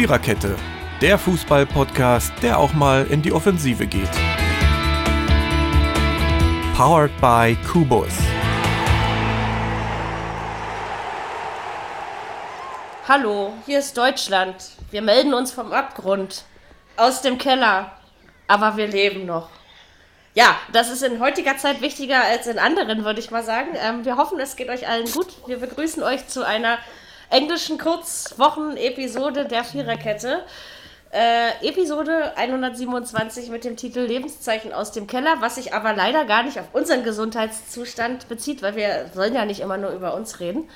Viererkette, der Fußball-Podcast, der auch mal in die Offensive geht. Powered by Kubus. Hallo, hier ist Deutschland. Wir melden uns vom Abgrund. Aus dem Keller. Aber wir leben noch. Ja, das ist in heutiger Zeit wichtiger als in anderen, würde ich mal sagen. Ähm, wir hoffen, es geht euch allen gut. Wir begrüßen euch zu einer englischen Kurzwochen-Episode der Viererkette. Äh, Episode 127 mit dem Titel Lebenszeichen aus dem Keller, was sich aber leider gar nicht auf unseren Gesundheitszustand bezieht, weil wir sollen ja nicht immer nur über uns reden,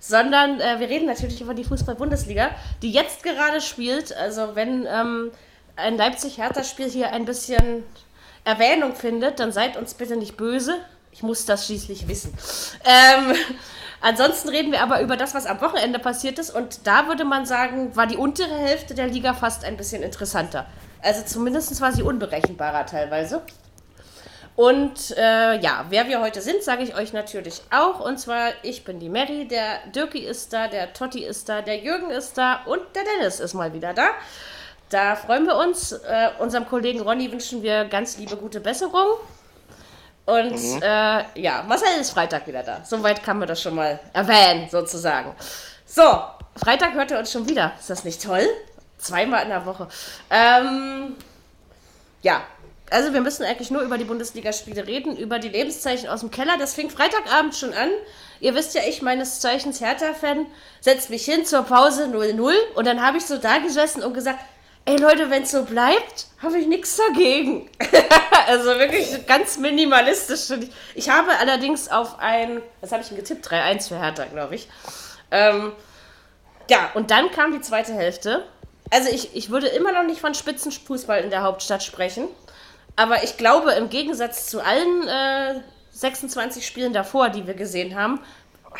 sondern äh, wir reden natürlich über die Fußball-Bundesliga, die jetzt gerade spielt. Also wenn ähm, ein Leipzig-Hertha-Spiel hier ein bisschen Erwähnung findet, dann seid uns bitte nicht böse. Ich muss das schließlich wissen. Ähm, ansonsten reden wir aber über das, was am Wochenende passiert ist. Und da würde man sagen, war die untere Hälfte der Liga fast ein bisschen interessanter. Also zumindest war sie unberechenbarer teilweise. Und äh, ja, wer wir heute sind, sage ich euch natürlich auch. Und zwar, ich bin die Mary, der Dirki ist da, der Totti ist da, der Jürgen ist da und der Dennis ist mal wieder da. Da freuen wir uns. Äh, unserem Kollegen Ronny wünschen wir ganz liebe gute Besserung. Und mhm. äh, ja, Marcel ist Freitag wieder da. Soweit kann man das schon mal erwähnen, sozusagen. So, Freitag hört ihr uns schon wieder. Ist das nicht toll? Zweimal in der Woche. Ähm, ja, also wir müssen eigentlich nur über die Bundesligaspiele reden, über die Lebenszeichen aus dem Keller. Das fing Freitagabend schon an. Ihr wisst ja, ich meines Zeichens Hertha-Fan, setzt mich hin zur Pause 0-0 und dann habe ich so da gesessen und gesagt, ey Leute, wenn es so bleibt, habe ich nichts dagegen. also wirklich ganz minimalistisch. Ich habe allerdings auf ein, was habe ich denn getippt? 3-1 für Hertha, glaube ich. Ähm, ja, und dann kam die zweite Hälfte. Also ich, ich würde immer noch nicht von Spitzenfußball in der Hauptstadt sprechen. Aber ich glaube, im Gegensatz zu allen äh, 26 Spielen davor, die wir gesehen haben,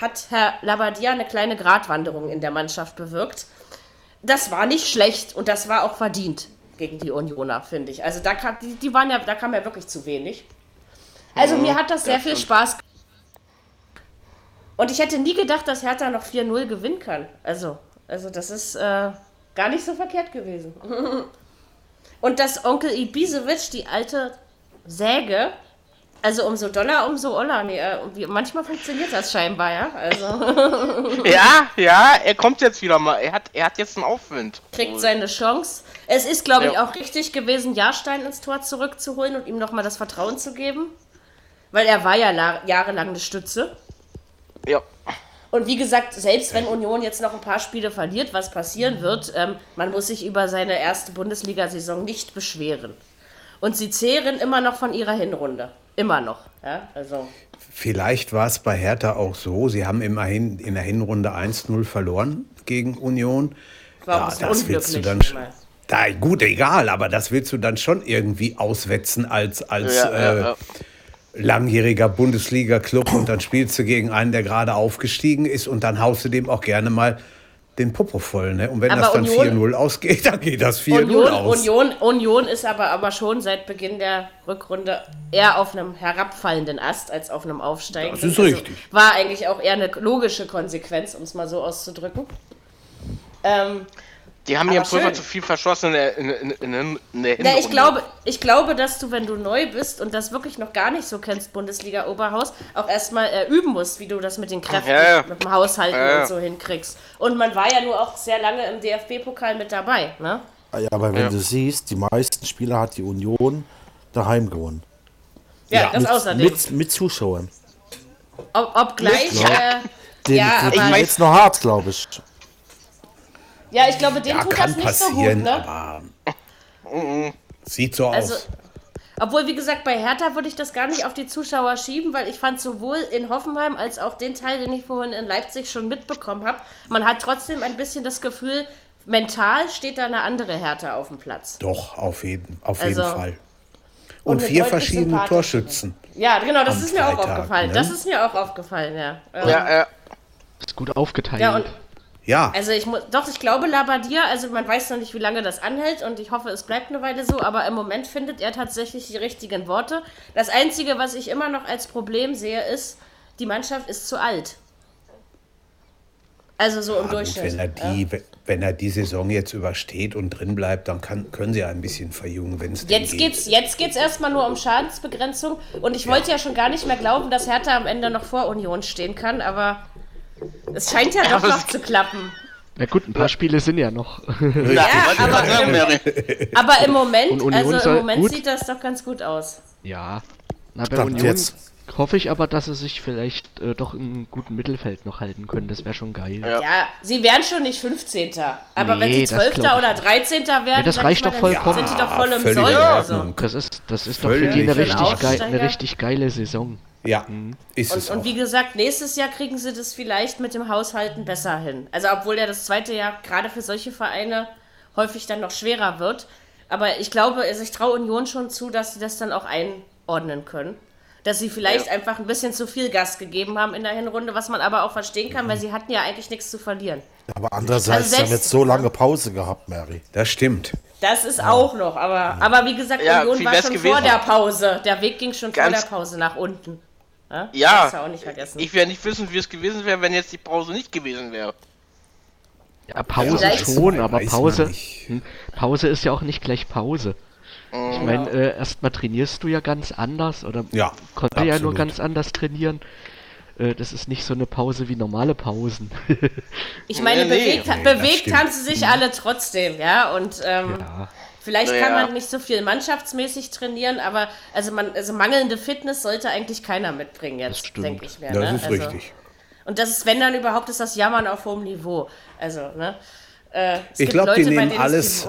hat Herr Labadia eine kleine Gratwanderung in der Mannschaft bewirkt das war nicht schlecht und das war auch verdient gegen die Unioner, finde ich. Also da kam, die, die waren ja, da kam ja wirklich zu wenig. Also mhm, mir hat das sehr viel Spaß gemacht. Und ich hätte nie gedacht, dass Hertha noch 4-0 gewinnen kann. Also, also das ist äh, gar nicht so verkehrt gewesen. Und dass Onkel Ibisevic, die alte Säge, also umso doller, umso oller. Nee, äh, manchmal funktioniert das scheinbar, ja. Also. ja, ja, er kommt jetzt wieder mal. Er hat, er hat jetzt einen Aufwind. Kriegt seine Chance. Es ist, glaube ich, ja. auch richtig gewesen, Jahrstein ins Tor zurückzuholen und ihm nochmal das Vertrauen zu geben. Weil er war ja jahrelang eine Stütze. Ja. Und wie gesagt, selbst wenn Union jetzt noch ein paar Spiele verliert, was passieren wird, ähm, man muss sich über seine erste Bundesliga-Saison nicht beschweren. Und sie zehren immer noch von ihrer Hinrunde. Immer noch. Ja? Also. Vielleicht war es bei Hertha auch so, sie haben immerhin in der Hinrunde 1-0 verloren gegen Union. War ja, das willst du dann da, gut, egal, aber das willst du dann schon irgendwie auswetzen als, als ja, äh, ja, langjähriger Bundesliga-Club und dann spielst du gegen einen, der gerade aufgestiegen ist und dann haust du dem auch gerne mal den Popo voll. Ne? Und wenn aber das dann 4-0 ausgeht, dann geht das 4-0 aus. Union, Union ist aber, aber schon seit Beginn der Rückrunde eher auf einem herabfallenden Ast als auf einem aufsteigenden. Das ist also richtig. War eigentlich auch eher eine logische Konsequenz, um es mal so auszudrücken. Ähm, die haben hier Pulver zu viel verschossen in der, in, in, in, in der ja, ich glaube, ich glaube, dass du, wenn du neu bist und das wirklich noch gar nicht so kennst, Bundesliga Oberhaus, auch erstmal äh, üben musst, wie du das mit den Kräften, ja, ja. mit dem Haushalten ja, und so hinkriegst. Und man war ja nur auch sehr lange im DFB-Pokal mit dabei, ne? Ah ja, aber wenn du siehst, die meisten Spieler hat die Union daheim gewonnen. Ja, das mit, außerdem. Mit, mit Zuschauern. Ob, ob gleich. Äh, den, ja, den aber jetzt noch hart, glaube ich. Ja, ich glaube, dem ja, tut das nicht so gut, ne? Aber sieht so also, aus. Obwohl, wie gesagt, bei Hertha würde ich das gar nicht auf die Zuschauer schieben, weil ich fand sowohl in Hoffenheim als auch den Teil, den ich vorhin in Leipzig schon mitbekommen habe, man hat trotzdem ein bisschen das Gefühl, mental steht da eine andere Hertha auf dem Platz. Doch, auf jeden, auf also, jeden Fall. Und, und vier verschiedene Torschützen. Ja, genau, das ist mir Freitag, auch aufgefallen. Ne? Das ist mir auch aufgefallen, ja. Ja, ja. Ist gut aufgeteilt. Ja, und ja. Also ich muss, doch, ich glaube Labadia, also man weiß noch nicht, wie lange das anhält und ich hoffe, es bleibt eine Weile so, aber im Moment findet er tatsächlich die richtigen Worte. Das Einzige, was ich immer noch als Problem sehe, ist, die Mannschaft ist zu alt. Also so im gut, Durchschnitt. wenn, er die, wenn er die Saison jetzt übersteht und drin bleibt, dann kann, können sie ein bisschen verjüngen, wenn es Jetzt geht. geht's, jetzt geht's erstmal nur um Schadensbegrenzung. Und ich wollte ja schon gar nicht mehr glauben, dass Hertha am Ende noch vor Union stehen kann, aber es scheint ja doch aber noch zu klappen. Na gut, ein paar Spiele sind ja noch. Ja, aber- Mary. Aber im Moment, also im Moment gut. sieht das doch ganz gut aus. ja. Na, bei Stand Union jetzt. Hoffe ich aber, dass sie sich vielleicht äh, doch im guten Mittelfeld noch halten können. Das wäre schon geil. Ja. Ja, sie wären schon nicht 15. Aber wenn Nee, sie das 12. glaub ich oder nicht. 13. werden, Ja, das reicht ich doch vollkommen. sind die doch voll im Soll. Also. Das ist, das ist doch für die eine richtig, geil, eine richtig geile Saison. Ja, ist es Und, auch. und wie gesagt, nächstes Jahr kriegen sie das vielleicht mit dem Haushalten besser hin. Also obwohl ja das zweite Jahr gerade für solche Vereine häufig dann noch schwerer wird. Aber ich glaube, also ich traue Union schon zu, dass sie das dann auch einordnen können. Dass sie vielleicht Ja. einfach ein bisschen zu viel Gas gegeben haben in der Hinrunde, was man aber auch verstehen kann, weil sie hatten ja eigentlich nichts zu verlieren. Aber andererseits, Also sie haben jetzt so lange Pause gehabt, Mary. Das stimmt. Das ist auch noch, aber, aber wie gesagt, Ja, Union war schon gewesen. vor der Pause. Der Weg ging schon vor Ganz- der Pause nach unten. Ja, Ja, Das ist ja auch nicht vergessen. ich werde nicht wissen, wie es gewesen wäre, wenn jetzt die Pause nicht gewesen wäre. Ja, Pause schon, aber Pause, hm, Pause ist ja auch nicht gleich Pause. Ich meine, äh, erstmal trainierst du ja ganz anders oder Ja, konnte ja nur absolut. ganz anders trainieren. Äh, das ist nicht so eine Pause wie normale Pausen. Ich meine, Nee, bewegt, Nee, bewegt haben sie sich alle trotzdem, ja. Und ähm, ja. vielleicht Naja. kann man nicht so viel mannschaftsmäßig trainieren, aber also man, also mangelnde Fitness sollte eigentlich keiner mitbringen jetzt, denke ich mir. Das ne? ist also, richtig. Und das ist, wenn dann überhaupt, ist das Jammern auf hohem Niveau. Also, ne? Äh, es Ich gibt glaub, die Leute, bei nehmen alles-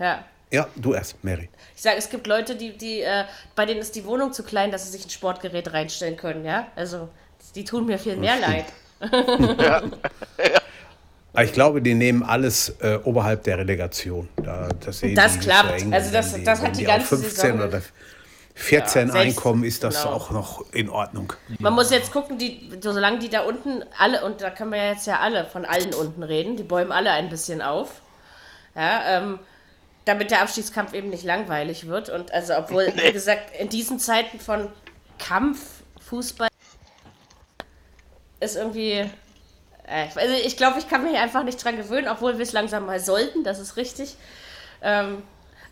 ja. Ja, du erst, Mary. Ich sage, es gibt Leute, die, die, äh, bei denen ist die Wohnung zu klein, dass sie sich ein Sportgerät reinstellen können, ja. Also, die tun mir viel mehr leid. Aber Ich glaube, die nehmen alles äh, oberhalb der Relegation. Da, das Das die klappt. eng. Also das- Wenn das hat wenn die auf ganze 15 Saison- oder 14 Ja, selbst- Einkommen ist das genau. auch noch in Ordnung. Man muss jetzt gucken, die, solange die da unten alle, und da können wir jetzt ja alle von allen unten reden, die bäumen alle ein bisschen auf. Ja, ähm, damit der Abstiegskampf eben nicht langweilig wird. Und also, obwohl, wie gesagt, in diesen Zeiten von Kampf, Fußball ist irgendwie. Äh, ich- also ich glaube, ich kann mich einfach nicht dran gewöhnen, obwohl wir es langsam mal sollten, das ist richtig. Ähm,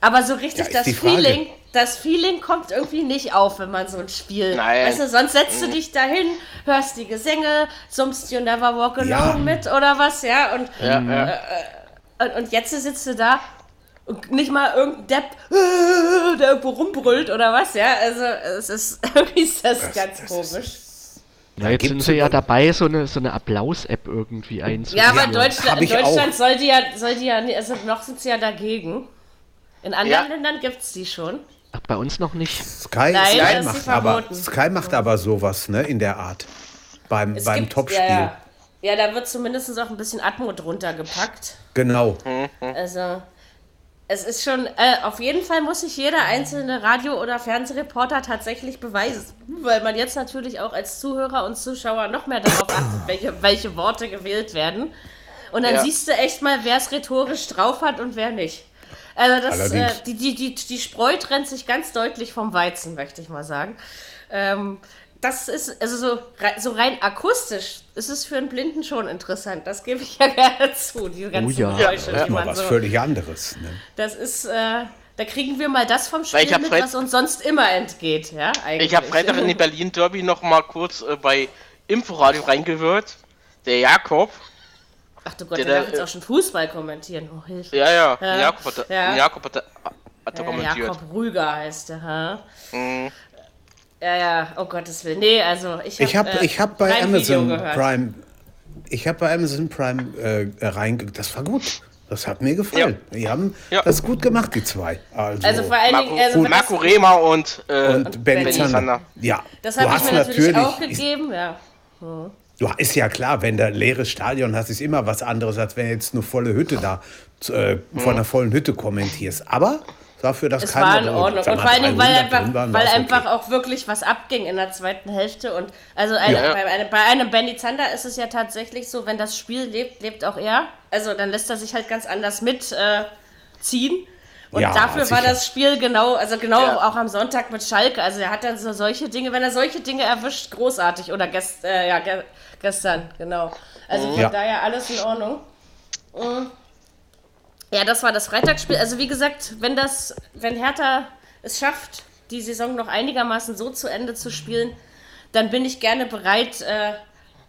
aber so richtig Ja, das Frage. Feeling, das Feeling kommt irgendwie nicht auf, wenn man so ein Spiel. Nein. Weißt du, sonst setzt du dich dahin, hörst die Gesänge, summst You Never Walk Alone Ja. mit oder was, ja. Und, Ja, ja. und, und jetzt sitzt du da und nicht mal irgendein Depp, äh, der irgendwo rumbrüllt oder was, ja. Also es ist irgendwie ist das ganz komisch. Na, jetzt sind sie ja dabei, so eine, so eine Applaus-App irgendwie einzuführen. Ja, aber in Ja, Deutschland, in. Deutschland soll die ja, soll die ja, also noch sind sie ja dagegen. In anderen Ja. Ländern gibt es die schon. Ach, bei uns noch nicht. Sky, Nein, Sky, das ist macht aber. Sky macht aber sowas, ne, in der Art. Beim, Es beim gibt- Topspiel. Ja, ja. ja, da wird zumindest auch ein bisschen Atmo drunter gepackt. Genau. Also, es ist schon, äh, auf jeden Fall muss sich jeder einzelne Radio- oder Fernsehreporter tatsächlich beweisen, weil man jetzt natürlich auch als Zuhörer und Zuschauer noch mehr darauf achtet, welche, welche Worte gewählt werden. Und dann Ja. siehst du echt mal, wer es rhetorisch drauf hat und wer nicht. Also das, äh, die, die, die, die Spreu trennt sich ganz deutlich vom Weizen, möchte ich mal sagen. Ähm, das ist, also so, so rein akustisch ist es für einen Blinden schon interessant. Das gebe ich ja gerne zu, diese ganzen ja. Geräusche, Ja, die Mal was so... völlig anderes. Ne? Das ist, äh, da kriegen wir mal das vom Spiel mit, Fred- was uns sonst immer entgeht, ja, eigentlich. Ich habe Freitag in den Berlin Derby noch mal kurz äh, bei Inforadio reingehört. Der Jakob, Ach du Gott, der- der, darf der- jetzt auch schon Fußball kommentieren. Oh, Hilfe. ja, ja, Ja. Jakob hat, Ja. Jakob hat, hat Ja, kommentiert. Jakob Rüger heißt der, ha? Ja, ja, oh Gottes Willen. Nee, also ich habe Ich habe äh, ich hab bei Amazon. Prime, ich habe bei Amazon Prime äh, reingeguckt. Das war gut. Das hat mir gefallen. Die haben Ja. das gut gemacht, die zwei. Also, Also vor allen Dingen, also Marco Rehmer und, äh, und Ben Benny Zander. Zander. Ja, das du habe ich hast mir natürlich, auch ist, gegeben, ja. du, ist ja klar, wenn du ein leeres Stadion hast, ist immer was anderes, als wenn du jetzt eine volle Hütte da äh, von einer vollen Hütte kommentierst. Aber dafür, dass Es keiner war in Ordnung. Und vor allen Dingen, weil 300 einfach, waren, weil einfach okay. auch wirklich was abging in der zweiten Hälfte. Und also eine, Ja. bei, einem, bei einem Benny Zander ist es ja tatsächlich so, wenn das Spiel lebt, lebt auch er. Also dann lässt er sich halt ganz anders mitziehen. Äh, ziehen. Und Ja, dafür war sicher. das Spiel genau, also genau Ja. auch am Sonntag mit Schalke. Also er hat dann so solche Dinge, wenn er solche Dinge erwischt, großartig. Oder gest, äh, ja, ge gestern, genau. Also von Ja. daher alles in Ordnung. Mm. Ja, das war das Freitagsspiel. Also wie gesagt, wenn das, wenn Hertha es schafft, die Saison noch einigermaßen so zu Ende zu spielen, dann bin ich gerne bereit, äh,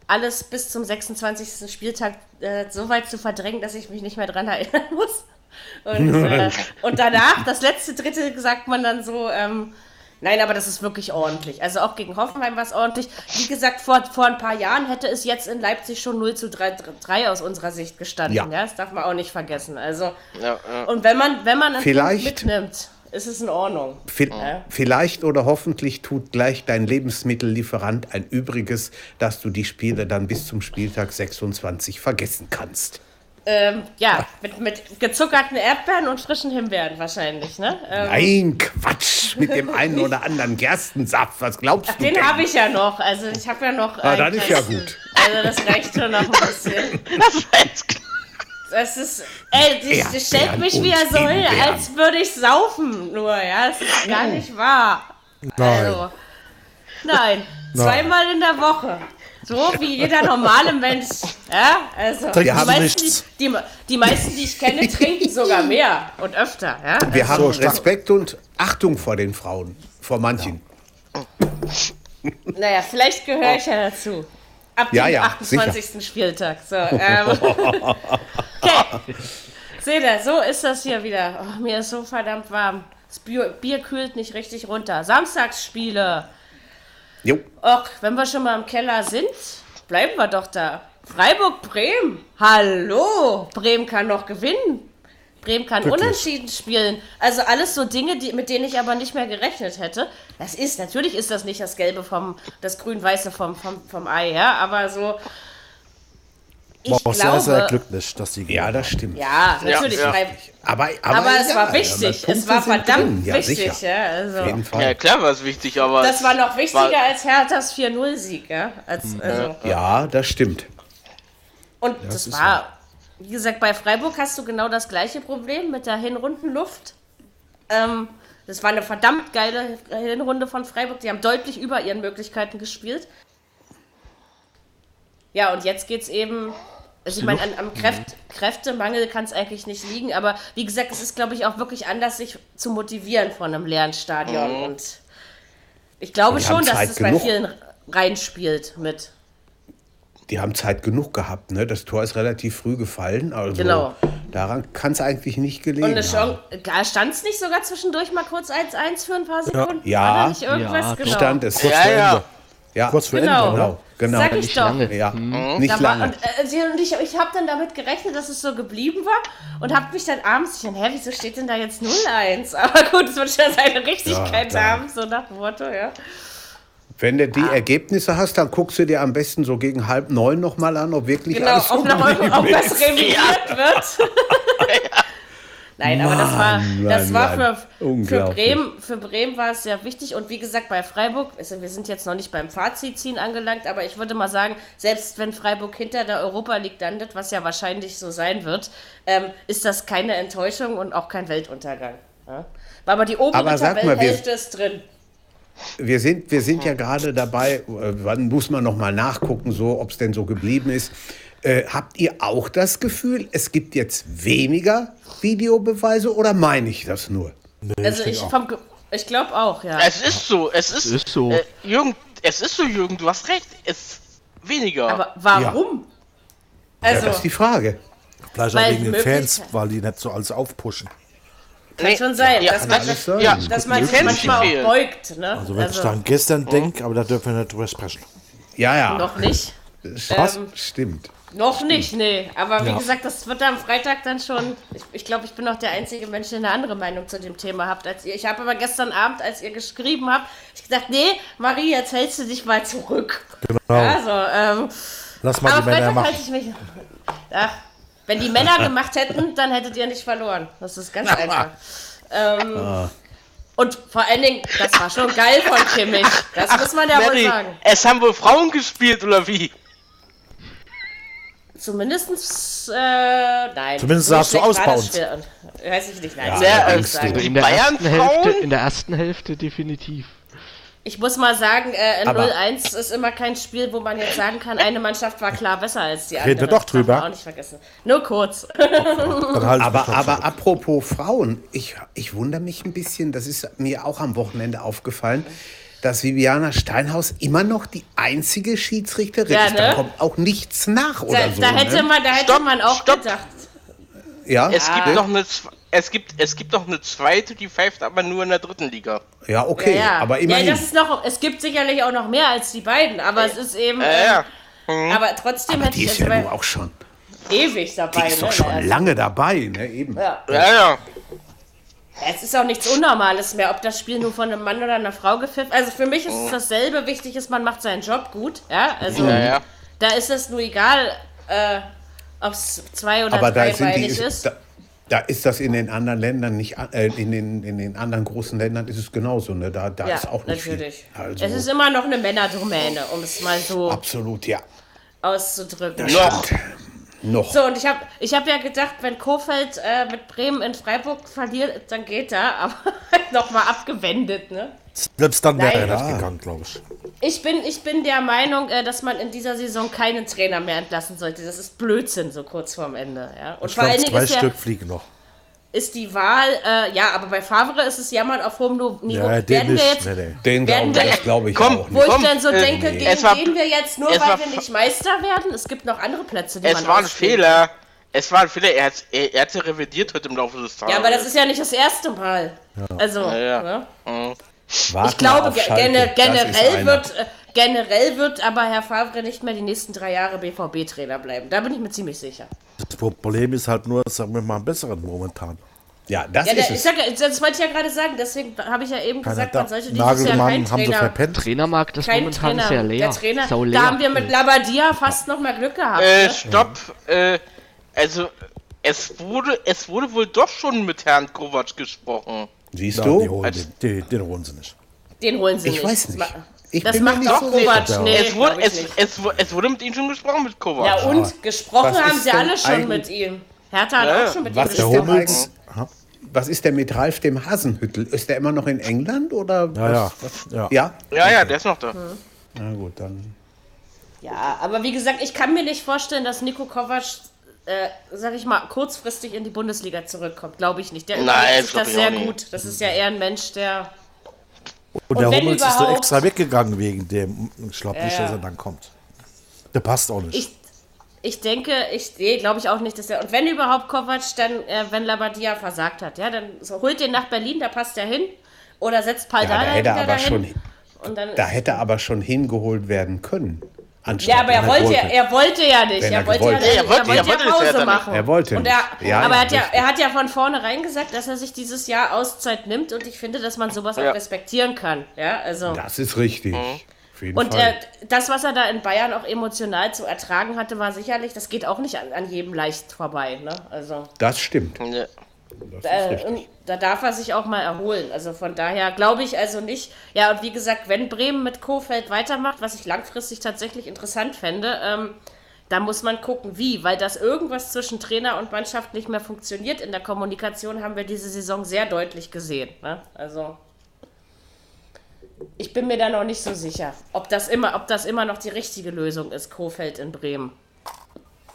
alles bis zum 26. Spieltag äh, so weit zu verdrängen, dass ich mich nicht mehr dran erinnern muss. Und, äh, und danach, das letzte Drittel, sagt man dann so, ähm, nein, aber das ist wirklich ordentlich. Also auch gegen Hoffenheim war es ordentlich. Wie gesagt, vor, vor ein paar Jahren hätte es jetzt in Leipzig schon 0 zu 3, 3 aus unserer Sicht gestanden. Ja. Ja. das darf man auch nicht vergessen. Also, Ja, ja. und wenn man, wenn man Vielleicht- mitnimmt, ist es in Ordnung. Vi- Vielleicht oder hoffentlich tut gleich dein Lebensmittellieferant ein Übriges, dass du die Spiele dann bis zum Spieltag 26 vergessen kannst. Ähm, ja, mit, mit gezuckerten Erdbeeren und frischen Himbeeren wahrscheinlich, ne? Ähm, Nein, Quatsch, mit dem einen oder anderen Gerstensaft. Was glaubst du den habe ich ja noch. Also ich habe ja noch. Ah, einen das ist ja gut. Also das reicht schon noch ein bisschen. Das ist, ey, die, die stellt mich wie und er soll, Himbeeren. als würde ich saufen. Nur, ja, das ist gar nicht wahr. Nein. Also, nein, zweimal in der Woche. So wie jeder normale Mensch. Ja, also die meisten, nichts. die, die, die meisten, die ich kenne, trinken sogar mehr und öfter. Ja? Wir also, haben. Respekt und Achtung vor den Frauen, vor manchen. Naja, vielleicht gehöre ich ja dazu. Ab Ja, dem ja, 28. Spieltag. So, ähm, okay. Seht ihr, so ist das hier wieder. Oh, mir ist so verdammt warm. Das Bier, Bier kühlt nicht richtig runter. Samstagsspiele. Jo, Och, wenn wir schon mal im Keller sind, bleiben wir doch da. Freiburg-Bremen. Hallo. Bremen kann noch gewinnen. Bremen kann Wirklich? unentschieden spielen. Also alles so Dinge, die, mit denen ich aber nicht mehr gerechnet hätte. Das ist, natürlich ist das nicht das Gelbe vom, das Grün-Weiße vom, vom, vom Ei, ja, aber so. Ich war auch sehr, glaube, sehr glücklich, dass die ja, das stimmt. ja, natürlich. Ja, Aber, aber, Aber es ja, war wichtig. Es war verdammt wichtig. also. Auf jeden Fall. Ja, klar war es wichtig, aber. Das war noch wichtiger war- als Herthas 4-0-Sieg, ja. Als, also. Ja, das stimmt. Und das, war, wie gesagt, bei Freiburg hast du genau das gleiche Problem mit der Hinrundenluft. Ähm, das war eine verdammt geile Hinrunde von Freiburg. Die haben deutlich über ihren Möglichkeiten gespielt. Ja, und jetzt geht's eben. Also ich meine, an, am Kräft, Kräftemangel kann es eigentlich nicht liegen, aber wie gesagt, es ist, glaube ich, auch wirklich anders, sich zu motivieren von einem leeren Stadion. Und ich glaube Die schon, dass Zeit es bei genug. vielen reinspielt mit. Die haben Zeit genug gehabt. Ne? Das Tor ist relativ früh gefallen. Also Genau. daran kann es eigentlich nicht gelegen Und eine haben. Stand es nicht sogar zwischendurch mal kurz 1-1 für ein paar Sekunden? Ja. Ja, genau. Stand es. Ja, ja. Ja, Kurz vor Genau. Ende, genau. genau. Sag ich Nicht doch. lange. Ja, nicht Da war, lange. und äh, und ich, ich habe dann damit gerechnet, dass es so geblieben war und habe mich dann abends, ich dachte, hä, wieso steht denn da jetzt 0-1? Aber gut, es wird schon seine Richtigkeit Ja, haben, so nach dem Motto, ja. Wenn du Ah. die Ergebnisse hast, dann guckst du dir am besten so gegen halb neun nochmal an, ob wirklich Genau, alles so ob, noch, ob das revidiert wird. Nein, aber das war, Mann, das Mann, war Mann. für, für. Bremen, für Bremen war es sehr wichtig. Und wie gesagt, bei Freiburg, also wir sind jetzt noch nicht beim Fazitziehen angelangt, aber ich würde mal sagen, selbst wenn Freiburg hinter der Europa League landet, was ja wahrscheinlich so sein wird, ähm, ist das keine Enttäuschung und auch kein Weltuntergang. Ja? Aber die obere Aber Tabellenhälfte ist drin. Wir sind, wir sind ja gerade dabei, äh, wann muss man noch mal nachgucken, so, ob es denn so geblieben ist. Äh, habt ihr auch das Gefühl, es gibt jetzt weniger Videobeweise oder meine ich das nur? Also ich, vom Ge- ich glaube auch, ja. Es ist so, es ist, Ist so. Äh, Jürgen, es ist so, Jürgen, du hast recht. Es weniger. Aber warum? Ja, Also, das ist die Frage. Vielleicht auch wegen den Fans, weil die nicht so alles aufpushen. kann schon sein, ja, dass man, alles sein. ja, dass man sich manchmal auch beugt. Ne? Also wenn ich dann gestern denke, aber da dürfen wir nicht drüber sprechen. Ja, ja. Noch nicht. Was? Ähm, Stimmt. Noch nicht, nee. Aber wie Ja. gesagt, das wird am Freitag dann schon. Ich, ich glaube, ich bin auch der einzige Mensch, der eine andere Meinung zu dem Thema habt als ihr. Ich habe aber gestern Abend, als ihr geschrieben habt, ich gedacht, nee, Marie, jetzt hältst du dich mal zurück. Genau. Also, ähm, Lass mal aber die Männer Freitag machen. halte ich mich. Ach, wenn die Männer gemacht hätten, dann hättet ihr nicht verloren. Das ist ganz einfach. Ähm, Ah. Und vor allen Dingen, das war schon geil von Kimmich. Das muss man ja wohl Mary, sagen. es haben wohl Frauen gespielt, oder wie? Zumindestens, äh, nein. Zumindest sahst du schlecht aus war bei das uns. Spiel. Weiß ich nicht, nein. Ja, In der, ersten Hälfte, Bayern-Frauen? in der ersten Hälfte definitiv. Ich muss mal sagen, äh, Aber- 0-1 ist immer kein Spiel, wo man jetzt sagen kann, eine Mannschaft war klar besser als die andere. Reden wir doch Das drüber. auch nicht vergessen. Nur kurz. Aber, aber apropos Frauen, ich, ich wundere mich ein bisschen, das ist mir auch am Wochenende aufgefallen, dass Viviana Steinhaus immer noch die einzige Schiedsrichterin Ja, ist. Da ne? kommt auch nichts nach oder Da, so. da hätte ne? man, da hätte Stopp, man auch stopp. gedacht. ja, Es gibt ne? noch eine, es gibt, es gibt noch eine zweite, die pfeift aber nur in der dritten Liga. ja, okay, ja, ja. aber immerhin. Ja, das ist noch, es gibt sicherlich auch noch mehr als die beiden, aber es ist eben. Äh, ja. ähm, Aber trotzdem aber hätte die ich ist ja nun auch schon, ewig dabei. die ist doch ne? schon Also, lange dabei, ne, eben. Ja. Ja, ja. Es ist auch nichts Unnormales mehr, ob das Spiel nur von einem Mann oder einer Frau gepfiffen. Also für mich ist es dasselbe. Wichtig ist, man macht seinen Job gut. Ja, also Ja, ja. da ist es nur egal, äh, ob es zwei oder Aber da sind die, ist. da, da ist das in den anderen Ländern nicht, äh, in den, in den anderen großen Ländern ist es genauso, ne, da, da ja, ist auch nicht natürlich. viel. Also, es ist immer noch eine Männerdomäne, um es mal so absolut, ja. auszudrücken. Noch. Noch. So, und ich habe ich hab ja gedacht, wenn Kofeld äh, mit Bremen in Freiburg verliert, dann geht er, aber nochmal abgewendet, ne? Selbst dann wäre er nicht gegangen, glaube ich. Ich bin, ich bin der Meinung, äh, dass man in dieser Saison keinen Trainer mehr entlassen sollte. Das ist Blödsinn, so kurz vorm Ende. Ja? Und Ich vor glaube, allen Dingen zwei ist, ja, Stück fliegen noch. Ist die Wahl, äh, ja, aber bei Favre ist es jammern auf hohem Niveau. Ja, den werden wir nicht. jetzt, Nee, nee. Den Werden glaube wir- ich, glaube ich Komm, auch wo nicht. ich Komm, dann so äh, denke, nee. gegen Es war- gehen wir jetzt nur, es weil war wir nicht Meister werden? Es gibt noch andere Plätze, die Es man war ein ausspielt. Fehler. Es war ein Fehler. Er hat er, er hat's ja revidiert heute im Laufe des Tages. Ja, aber das ist ja nicht das erste Mal. Also, ja. ne? Mhm. Ich glaube, wir das generell wird, äh, generell wird aber Herr Favre nicht mehr die nächsten drei Jahre BVB-Trainer bleiben. Da bin ich mir ziemlich sicher. Das Problem ist halt nur, sagen wir mal, einen besseren momentan. Ja, das Ja, ist der, ich es. sag, das wollte ich ja gerade sagen, deswegen habe ich ja eben Keiner gesagt, da. man sollte dieses Jahr keinen haben Trainer, verpennt. Trainermarkt ist kein momentan Trainer, sehr leer. der Trainer, Sau leer. da haben wir mit Labadia fast noch mal Glück gehabt. Äh, ne? stopp. Äh, also, es wurde, es wurde wohl doch schon mit Herrn Kovac gesprochen. Siehst die, du? den, die, den holen sie nicht. Den holen sie Ich nicht. weiß Das nicht. Ich das bin macht nicht doch so Kovac. Nee, es, wurde, es, es, es wurde mit ihm schon gesprochen mit Kovac. Ja, und gesprochen Was haben sie alle schon eigentlich- mit ihm. Hertha hat Ja, auch schon mit was ihm der gesprochen. Hummels. Was ist denn mit Ralf dem Hasenhüttel? Ist der immer noch in England oder? Ja, ja. was, was? ja. Ja? Ja, ja, der ist noch da. Na gut, dann. Ja, aber wie gesagt, ich kann mir nicht vorstellen, dass Nico Kovac, äh, sag ich mal, kurzfristig in die Bundesliga zurückkommt. Glaube ich nicht. Der Nein, überlegt das sich das ich auch sehr nicht. gut. Das ist ja eher ein Mensch, der. Und, Und der wenn Hummels ist da überhaupt- extra weggegangen wegen dem. Ich glaube nicht, Ja, ja. dass er dann kommt. Der passt auch nicht. Ich, ich denke, ich nee, glaube ich auch nicht, dass er. Und wenn überhaupt Kovac, dann, äh, wenn Labadia versagt hat, ja, dann so, holt den nach Berlin, da passt er hin. Oder setzt Ja, da Paldada hätte er wieder aber dahin. schon, Und dann, da hätte er aber schon hingeholt werden können. Anstatt ja, aber er wenn wollte, wollte. er wollte ja nicht. Er er wollte ja. Er wollte- er wollte er ja das ja Pause machen. Er wollte und er, nicht. Ja, aber ja, er, hat ja, er hat ja von vornherein gesagt, dass er sich dieses Jahr Auszeit nimmt und ich finde, dass man sowas Ja. auch respektieren kann. Ja, also. Das ist richtig. Mhm. Und äh, das, was er da in Bayern auch emotional zu ertragen hatte, war sicherlich, das geht auch nicht an, an jedem leicht vorbei. Ne? Also das stimmt. Ja. Äh, da darf er sich auch mal erholen. Also von daher glaube ich also nicht. Ja, und wie gesagt, wenn Bremen mit Kofeld weitermacht, was ich langfristig tatsächlich interessant fände, ähm, da muss man gucken, wie, weil das irgendwas zwischen Trainer und Mannschaft nicht mehr funktioniert. In der Kommunikation haben wir diese Saison sehr deutlich gesehen. Ne? Also ich bin mir da noch nicht so sicher, ob das immer, ob das immer noch die richtige Lösung ist, Kofeld in Bremen.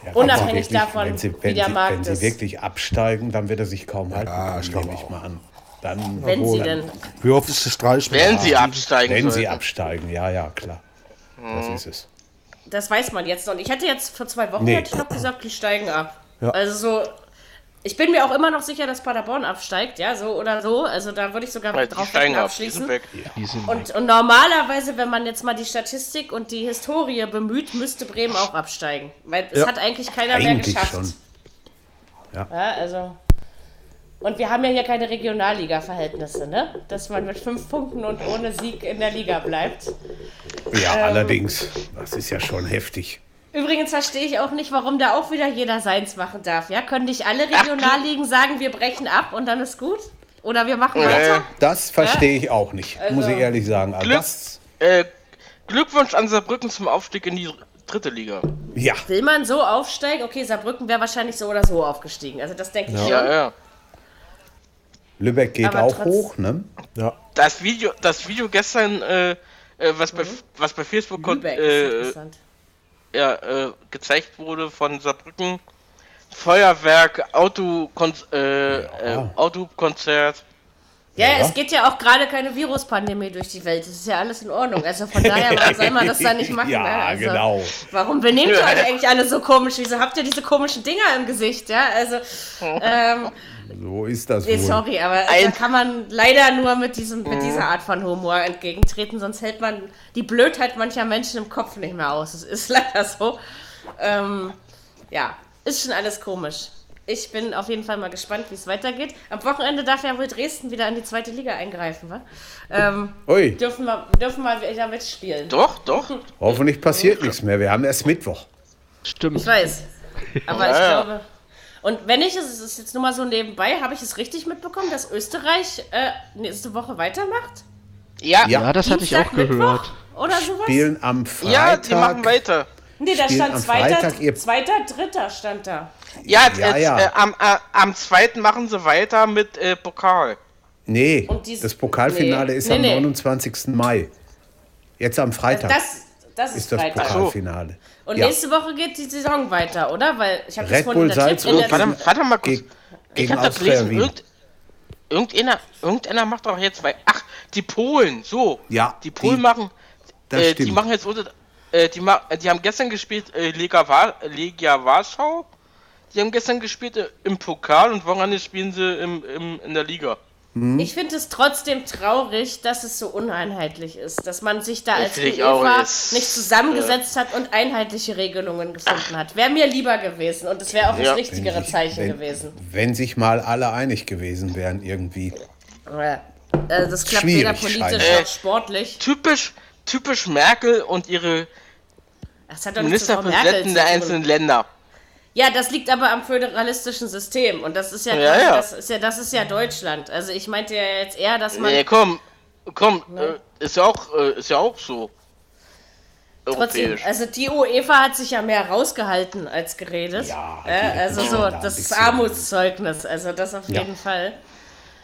Ja, wenn unabhängig sie wirklich- davon, wenn sie, wie wenn der sie, Markt Wenn sie ist. wirklich absteigen, dann wird er sich kaum halten Ja, ich glaube nehme ich auch. mal an. Dann, Wenn sie dann- denn. Wie oft ist Streich? Wenn sie absteigen Wenn sie sollten. absteigen, ja, ja, klar. Das Mhm. ist es. Das weiß man jetzt noch. nicht. Ich hätte jetzt vor zwei Wochen Nee. hätte ich noch gesagt, die steigen ab. Ja. Also so. Ich bin mir auch immer noch sicher, dass Paderborn absteigt, ja, so oder so. Also da würde ich sogar Weil die drauf steigen wetten, ab, die sind abschließen. weg. Die sind Und, und normalerweise, wenn man jetzt mal die Statistik und die Historie bemüht, müsste Bremen auch absteigen. Weil es Ja. hat eigentlich keiner mehr Eigentlich geschafft. schon. Ja, also. Und wir haben ja hier keine Regionalliga-Verhältnisse, ne? Dass man mit fünf Punkten und ohne Sieg in der Liga bleibt. Ja, Ähm. allerdings. Das ist ja schon heftig. Übrigens verstehe ich auch nicht, warum da auch wieder jeder seins machen darf. Ja, können nicht alle Regionalligen sagen, wir brechen ab und dann ist gut? Oder wir machen weiter? Das verstehe ich auch nicht, muss Also- ich ehrlich sagen. Also Glück- das, Äh, Glückwunsch an Saarbrücken zum Aufstieg in die dritte Liga. Ja. Will man so aufsteigen? Okay, Saarbrücken wäre wahrscheinlich so oder so aufgestiegen. Also das denke ich schon. Ja, ja. Lübeck geht Aber auch trotz- hoch, ne? Ja. Das Video, das Video gestern, äh, äh, was, bei, was bei Facebook Mhm. Lübeck ist äh, interessant. ja, äh, gezeigt wurde von Saarbrücken. Feuerwerk, Autokon äh, äh, Autokonzert. Ja, es geht ja auch gerade keine Viruspandemie durch die Welt. Das ist ja alles in Ordnung. Also von daher, warum soll man das da nicht machen? Ja, ne? also, genau. Warum benehmt ihr euch eigentlich alle so komisch? Wieso habt ihr diese komischen Dinger im Gesicht? Ja, also, ähm, So ist das nee, wohl. sorry, aber da kann man leider nur mit, diesem, mit dieser Art von Humor entgegentreten, sonst hält man die Blödheit mancher Menschen im Kopf nicht mehr aus. Es ist leider so. Ähm, ja, ist schon alles komisch. Ich bin auf jeden Fall mal gespannt, wie es weitergeht. Am Wochenende darf ja wohl Dresden wieder in die zweite Liga eingreifen, wa? Ähm, Ui, dürfen wir dürfen mal wieder mitspielen. Doch, doch. hoffentlich passiert nichts mehr. Wir haben erst Mittwoch. Stimmt. Ich weiß. Aber ich glaube. Und wenn ich es, es ist jetzt nur mal so nebenbei, habe ich es richtig mitbekommen, dass Österreich äh, nächste Woche weitermacht? Ja, Ja. Das hatte ich auch gehört. Mittwoch Oder sowas? Spielen am Freitag. ja, die machen weiter. Nee, da stand zweiter, Freitag zweiter, dritter stand da. Ja, Ja, jetzt, ja. Äh, am, äh, am zweiten machen sie weiter mit äh, Pokal. Nee, dies- das Pokalfinale nee. ist Nee, am nee. 29. Mai. Jetzt am Freitag Das, das ist, ist das Freitag. Pokalfinale. Und Ja. nächste Woche geht die Saison weiter, oder? Weil ich habe das Red vorhin Bull in der Tipp- in der Salzburg. Warte, warte mal kurz. Ich habe das gelesen. Irgend, irgendeiner, irgendeiner macht doch jetzt bei. Ach, die Polen. So. Ja, Die Polen die- machen. das Äh, die machen jetzt unter. Äh, die, ma die haben gestern gespielt äh, Lega Wa Legia Warschau. Die haben gestern gespielt äh, im Pokal und Wochenende spielen sie im, im, in der Liga. Ich finde es trotzdem traurig, dass es so uneinheitlich ist, dass man sich da als UEFA nicht zusammengesetzt hat und einheitliche Regelungen gefunden hat. Wäre mir lieber gewesen und es wäre auch das Ja. richtigere sich- Zeichen wenn, gewesen. Wenn sich mal alle einig gewesen wären irgendwie. Ja. Also das klappt Schwierig, weder politisch noch sportlich. Typisch, typisch Merkel und ihre Das Ministerpräsidenten der einzelnen Länder. Ja, das liegt aber am föderalistischen System und das ist ja, Ja, ja. Das, ist ja das ist ja Deutschland. Also ich meinte ja jetzt eher, dass man Nee, komm, komm, äh, ist ja auch, äh, ist ja auch so. Trotzdem, Europäisch. also die UEFA hat sich ja mehr rausgehalten als geredet. Ja, äh, also so, das ist Armutszeugnis, also das auf Ja. jeden Fall.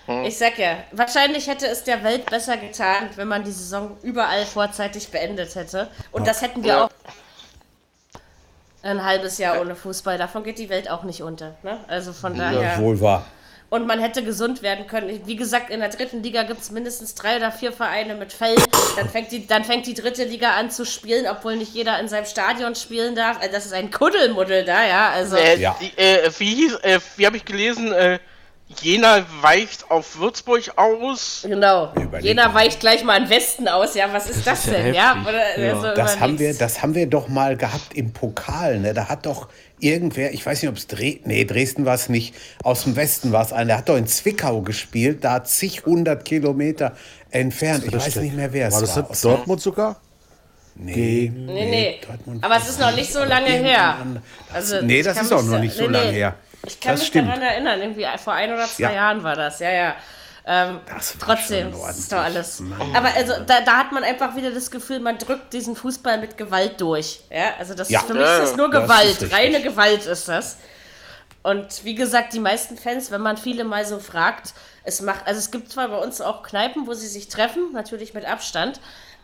Hm. Ich sag ja, wahrscheinlich hätte es der Welt besser getan, wenn man die Saison überall vorzeitig beendet hätte. Und das hätten wir Ja. auch ein halbes Jahr ohne Fußball. Davon geht die Welt auch nicht unter. Ne? Also von daher. Ja, wohl wahr. Und man hätte gesund werden können. Wie gesagt, in der dritten Liga gibt es mindestens drei oder vier Vereine mit Fällen. Dann fängt, die, dann fängt die dritte Liga an zu spielen, obwohl nicht jeder in seinem Stadion spielen darf. Also das ist ein Kuddelmuddel da, ja. Also Äh, Ja. die, äh, wie hieß, äh, wie habe ich gelesen, äh, Jena weicht auf Würzburg aus. genau. Mal. weicht gleich mal in Westen aus. Ja, was ist das, ist ja denn? Ja, heftig. oder, Ja. also Das haben, wir, das haben wir doch mal gehabt im Pokal. Ne? Da hat doch irgendwer, ich weiß nicht, ob es Dresden, nee, Dresden war es nicht, aus dem Westen war es einer, der hat doch in Zwickau gespielt, da zig hundert Kilometer entfernt. Ich weiß nicht mehr, wer es War war. das nicht Aus- Dortmund sogar? nee, Nee, nee. Dortmund Aber es ist noch nicht so lange her. Also, nee, das ist auch noch nicht so nee, lange nee. her. Ich kann das mich stimmt. daran erinnern, irgendwie vor ein oder zwei Ja. Jahren war das, ja, ja. Ähm, Das trotzdem, das ist doch alles. ordentlich. Aber also, da, da hat man einfach wieder das Gefühl, man drückt diesen Fußball mit Gewalt durch. Ja, also das Ja. ist für mich ist das nur Das Gewalt, richtig. reine Gewalt ist das. Und wie gesagt, die meisten Fans, wenn man viele mal so fragt, es macht, also es gibt zwar bei uns auch Kneipen, wo sie sich treffen, natürlich mit Abstand,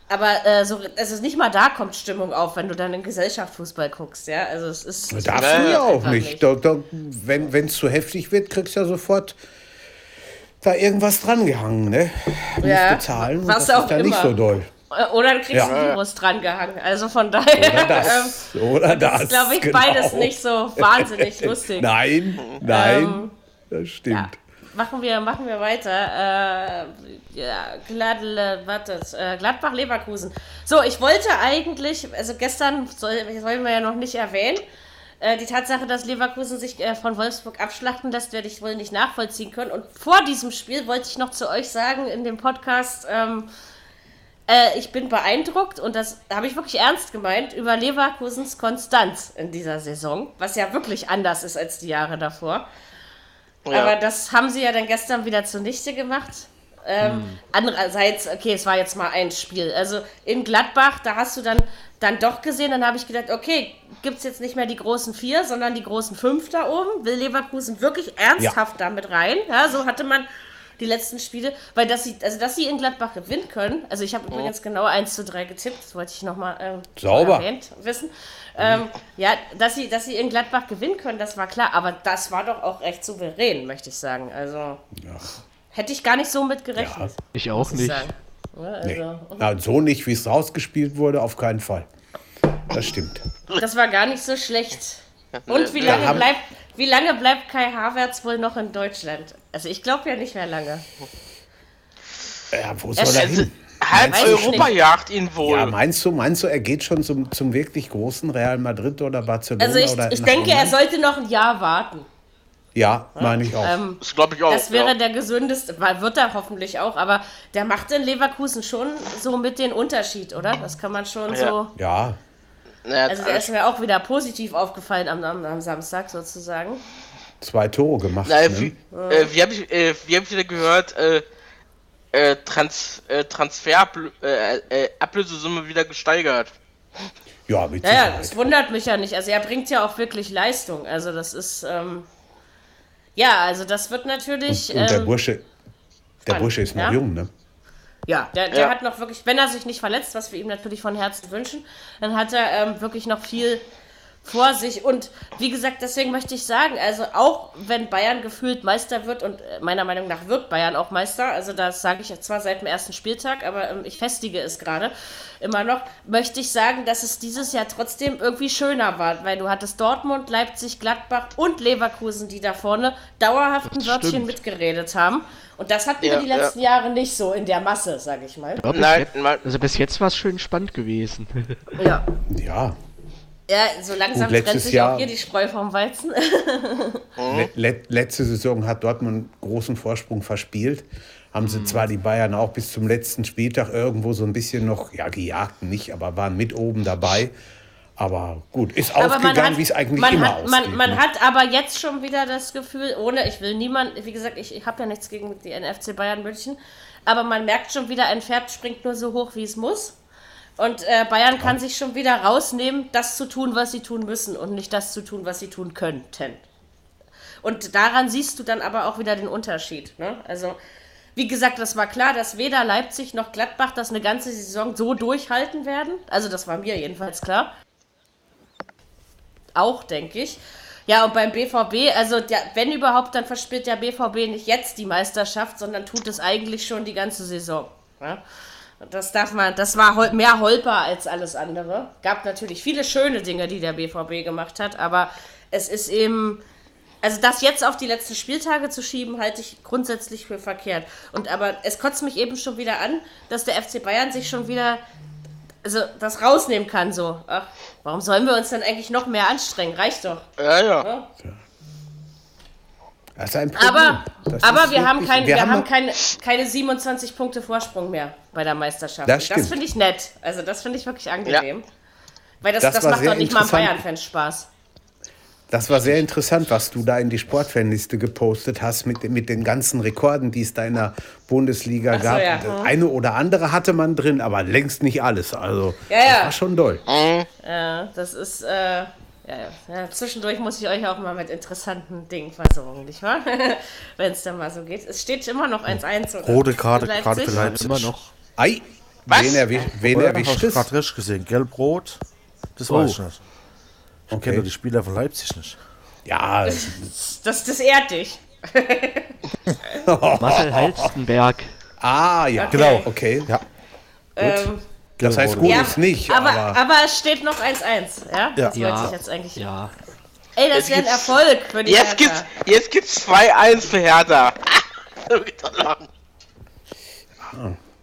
aber äh, so, also nicht mal da kommt Stimmung auf, wenn du dann in Gesellschaftsfußball guckst, ja. Also es ist. es Darfst du ja auch einfach nicht. Da, da, wenn es zu heftig wird, kriegst du ja sofort da irgendwas drangehangen, ne? Musst Ja, bezahlen was das auch ist dann nicht so doll. Oder du kriegst Ja. ein Virus dran gehangen. Also von daher. Oder das. Oder das. ist, glaube ich, genau. beides nicht so wahnsinnig lustig. Nein, nein, Ähm, das stimmt. Ja. Machen wir, machen wir weiter. Äh, ja, Gladle, wartet, äh, Gladbach-Leverkusen. So, ich wollte eigentlich, also gestern soll, sollen wir ja noch nicht erwähnen, äh, die Tatsache, dass Leverkusen sich äh, von Wolfsburg abschlachten lässt, werde ich wohl nicht nachvollziehen können. Und vor diesem Spiel wollte ich noch zu euch sagen in dem Podcast, ähm, äh, ich bin beeindruckt und das habe ich wirklich ernst gemeint über Leverkusens Konstanz in dieser Saison, was ja wirklich anders ist als die Jahre davor. Ja. Aber das haben sie ja dann gestern wieder zunichte gemacht. Ähm, Andererseits, okay, es war jetzt mal ein Spiel. Also in Gladbach, da hast du dann, dann doch gesehen, dann habe ich gedacht, okay, gibt es jetzt nicht mehr die großen vier, sondern die großen fünf da oben. Will Leverkusen wirklich ernsthaft damit rein? Ja, so hatte man die letzten Spiele, weil dass sie, also dass sie in Gladbach gewinnen können, also ich habe übrigens genau 1 zu 3 getippt, das wollte ich nochmal ähm, Sauber. erwähnt wissen. Ähm, ja, dass sie, dass sie in Gladbach gewinnen können, das war klar, aber das war doch auch recht souverän, möchte ich sagen. Also hätte ich gar nicht so mit gerechnet. Ich auch ich nicht. Ja, also, Nee. Na, so nicht, wie es rausgespielt wurde, auf keinen Fall. Das stimmt. Das war gar nicht so schlecht. Und wie lange, bleibt, wie lange bleibt Kai Havertz wohl noch in Deutschland? Also ich glaube ja nicht mehr lange. Ja, wo Er soll er hin? Halb Europa jagt ihn wohl. Ja, meinst du, meinst du, er geht schon zum, zum wirklich großen Real Madrid oder Barcelona? Also ich, oder ich denke, er England? sollte noch ein Jahr warten. Ja, meine ich auch. Ähm, Das glaube ich auch. das wäre ja. der gesündeste, weil wird er hoffentlich auch, aber der macht in Leverkusen schon so mit den Unterschied, oder? Das kann man schon Ja. so. ja, Also der ist mir auch wieder positiv aufgefallen am, am, am Samstag sozusagen. Zwei Tore gemacht. naja, ne? wie, äh, wie habe ich, äh, wie hab ich wieder gehört, äh, äh, Trans, äh, Transfer, äh, äh, Ablösesumme wieder gesteigert. Ja, mit Sicherheit. das wundert mich ja nicht. Also er bringt ja auch wirklich Leistung. Also das ist, ähm, ja, also das wird natürlich. Und der ähm, Bursche, der spannend, Bursche ist noch ja? jung, ne? Ja, der, der Ja. hat noch wirklich, wenn er sich nicht verletzt, was wir ihm natürlich von Herzen wünschen, dann hat er ähm, wirklich noch viel vor sich. Und wie gesagt, deswegen möchte ich sagen, also auch wenn Bayern gefühlt Meister wird, und äh, meiner Meinung nach wird Bayern auch Meister, also das sage ich jetzt zwar seit dem ersten Spieltag, aber ähm, ich festige es gerade immer noch, möchte ich sagen, dass es dieses Jahr trotzdem irgendwie schöner war, weil du hattest Dortmund, Leipzig, Gladbach und Leverkusen, die da vorne dauerhaft ein Wörtchen mitgeredet haben. Und das hatten Ja, wir die ja. letzten Jahre nicht so in der Masse, sage ich mal. Ja, bis Nein, jetzt, nein. also bis jetzt war es schön spannend gewesen. Ja. Ja. Ja, so langsam Gut, trennt letztes sich Jahr- auch hier die Spreu vom Weizen. Le le letzte Saison hat Dortmund einen großen Vorsprung verspielt. Haben sie zwar die Bayern auch bis zum letzten Spieltag irgendwo so ein bisschen noch, ja, gejagt nicht, aber waren mit oben dabei. Aber gut, ist ausgegangen, wie es eigentlich man immer hat, man, ausgeht. man ne? hat aber jetzt schon wieder das Gefühl, ohne, ich will niemand, wie gesagt, ich, ich habe ja nichts gegen die NFC Bayern München, aber man merkt schon wieder, ein Pferd springt nur so hoch, wie es muss. Und äh, Bayern kann sich schon wieder rausnehmen, das zu tun, was sie tun müssen und nicht das zu tun, was sie tun könnten. Und daran siehst du dann aber auch wieder den Unterschied. Ne? Also, wie gesagt, das war klar, dass weder Leipzig noch Gladbach das eine ganze Saison so durchhalten werden. Also, das war mir jedenfalls klar. Auch, denke ich. Ja, und beim BVB, also der, wenn überhaupt, dann verspielt der BVB nicht jetzt die Meisterschaft, sondern tut es eigentlich schon die ganze Saison. Ja? Das darf man, das war hol- mehr Holper als alles andere. Gab natürlich viele schöne Dinge, die der BVB gemacht hat, aber es ist eben, also das jetzt auf die letzten Spieltage zu schieben, halte ich grundsätzlich für verkehrt. Und aber es kotzt mich eben schon wieder an, dass der FC Bayern sich schon wieder also das rausnehmen kann so. Ach, warum sollen wir uns dann eigentlich noch mehr anstrengen? Reicht doch. Ja, ja. Das ist ein Problem. Aber, Das aber wir haben, kein, wir haben mal- keine, keine 27 Punkte Vorsprung mehr bei der Meisterschaft. Das stimmt. finde ich nett. Also das finde ich wirklich angenehm. Weil das, Das das, macht doch nicht mal. Bayern-Fans Spaß. Das war sehr interessant, was du da in die Sportfanliste gepostet hast mit, mit den ganzen Rekorden, die es da in der Bundesliga so, gab. ja. Das Eine oder andere hatte man drin, aber längst nicht alles. Also Ja, ja. das war schon doll. Ja, das ist, äh, ja, ja, zwischendurch muss ich euch auch mal mit interessanten Dingen versorgen, nicht wahr? Wenn es dann mal so geht. Es steht immer noch 1-1. oder? Rote Karte, Leipzig. gerade für Leipzig. Immer noch. Ei, Was? wen, erwisch, wen erwischt es? gerade richtig gesehen. Gelb-Rot. Das Oh. weiß ich nicht. Ich kenne Okay. die Spieler von Leipzig nicht. Ja, Das, das ehrt dich. Marcel Halstenberg. ah, ja, Genau. Okay, Ja. Ähm, das heißt gut ja, ist nicht, aber, aber, aber, es steht noch 1-1, ja? Das wollte Ja, ich jetzt eigentlich. ja. Ey, das Jetzt wäre ein gibt's- Erfolg für die Jetzt gibt's, Hertha. jetzt gibt's 2-1 für Hertha.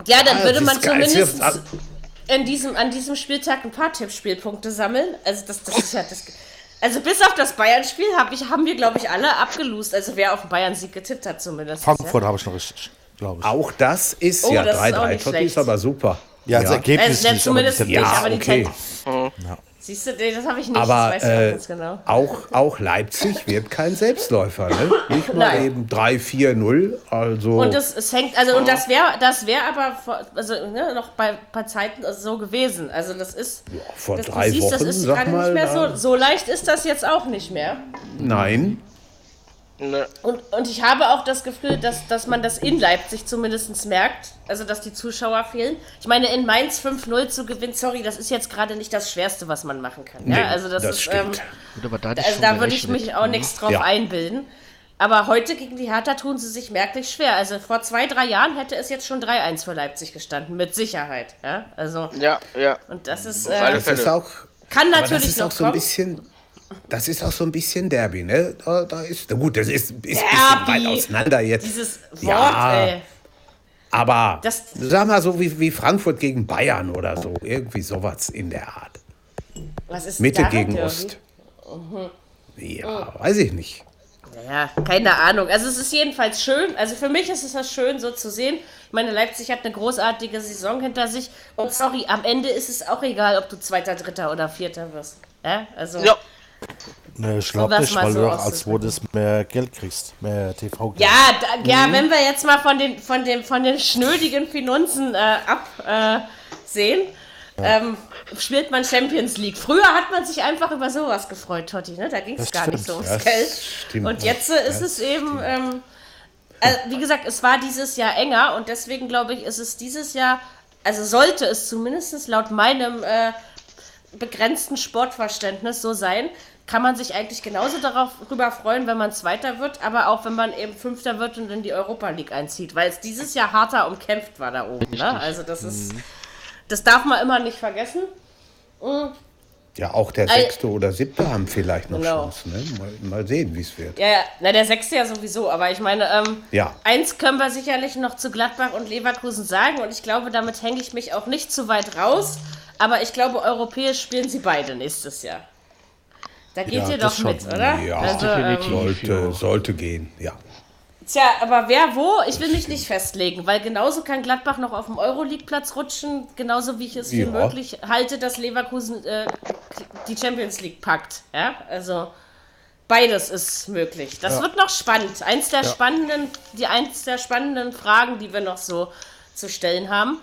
Ja, dann Ah, würde das man zumindest in diesem, an diesem Spieltag ein paar Tippspielpunkte sammeln. Also das, das ist ja das. Also bis auf das Bayern-Spiel hab ich, haben wir, glaube ich, alle abgelost. Also wer auf den Bayern-Sieg getippt hat zumindest. Frankfurt habe ich noch richtig, glaube ich. auch das ist Oh, ja das ist auch 3-3. nicht Totti ist aber super. Ja, das Ja. Ergebnis Äh, nicht, aber die zumindest Tendenz. nicht, Ja, aber die okay. Ten- Siehst du, das habe ich nicht. Aber das weiß ich auch äh, ganz genau. auch, auch Leipzig wird kein Selbstläufer. Ne? Nicht mal Nein. eben 3-4-0. Also Und es, es hängt, also und das wäre, das wäre aber vor, also ne, noch bei, bei Zeiten so gewesen. Also das ist, vor das, drei du siehst, Wochen, das ist sag mal. nicht mehr so, so leicht ist das jetzt auch nicht mehr. Nein. Ne, Und, und ich habe auch das Gefühl, dass, dass man das in Leipzig zumindest merkt, also dass die Zuschauer fehlen. Ich meine, in Mainz 5-0 zu gewinnen, sorry, das ist jetzt gerade nicht das Schwerste, was man machen kann. Ja? Nee, also das, das ist, ähm. Gut, aber da also da würde ich mich auch nichts drauf Ja. einbilden. Aber heute gegen die Hertha tun sie sich merklich schwer. Also vor zwei, drei Jahren hätte es jetzt schon 3-1 für Leipzig gestanden, mit Sicherheit. Ja? Also, ja, ja. und das ist, äh, Das ist auch, kann natürlich ist noch auch so ein kommen. Das ist auch so ein bisschen Derby, ne? Da, da ist, gut, das ist, ist ein bisschen weit auseinander jetzt. Dieses Wort, Ja. ey. Aber Das- sag mal so wie, wie Frankfurt gegen Bayern oder so. Irgendwie sowas in der Art. Was ist Mitte gegen Derby? Ost. Ja, weiß ich nicht. Ja, keine Ahnung. Also es ist jedenfalls schön. Also für mich ist es das schön, so zu sehen. Ich meine, Leipzig hat eine großartige Saison hinter sich. Und sorry, am Ende ist es auch egal, ob du Zweiter, Dritter oder Vierter wirst. Ja, also Ja, Ne, ich glaube das nicht, weil so du auch als das mehr Geld kriegst, mehr TV-Geld. Ja, da, ja, wenn wir jetzt mal von den, von dem, von den schnödigen Finanzen äh, absehen, äh, sehen, ähm, spielt man Champions League. Früher hat man sich einfach über sowas gefreut, Totti. Ne? Da ging es Das gar nicht stimmt. so ums Das Geld. stimmt. Und jetzt äh, ist es eben, ähm, also, wie gesagt, es war dieses Jahr enger und deswegen glaube ich, ist es dieses Jahr, also sollte es zumindest laut meinem äh, begrenzten Sportverständnis so sein, kann man sich eigentlich genauso darüber freuen, wenn man Zweiter wird, aber auch wenn man eben Fünfter wird und in die Europa League einzieht, weil es dieses Jahr harter umkämpft war da oben. Ne? Also das ist, das darf man immer nicht vergessen. Ja, auch der Sechste oder Siebte haben vielleicht noch Genau. Chancen. Ne? Mal, mal sehen, wie es wird. Ja, ja, na der Sechste ja sowieso, aber ich meine, ähm, Ja. eins können wir sicherlich noch zu Gladbach und Leverkusen sagen und ich glaube, damit hänge ich mich auch nicht zu weit raus, aber ich glaube, europäisch spielen sie beide nächstes Jahr. Da geht Ja, ihr doch schon. mit, oder? Ja, also, ähm, definitiv. Sollte, ja. sollte gehen, ja. Tja, aber wer wo? Ich will mich nicht festlegen, weil genauso kann Gladbach noch auf dem Euroleague-Platz rutschen, genauso wie ich es für Ja. möglich halte, dass Leverkusen äh, die Champions League packt. Ja, also beides ist möglich. Das wird noch spannend. Eins der spannenden, die eins der spannenden Fragen, die wir noch so zu stellen haben.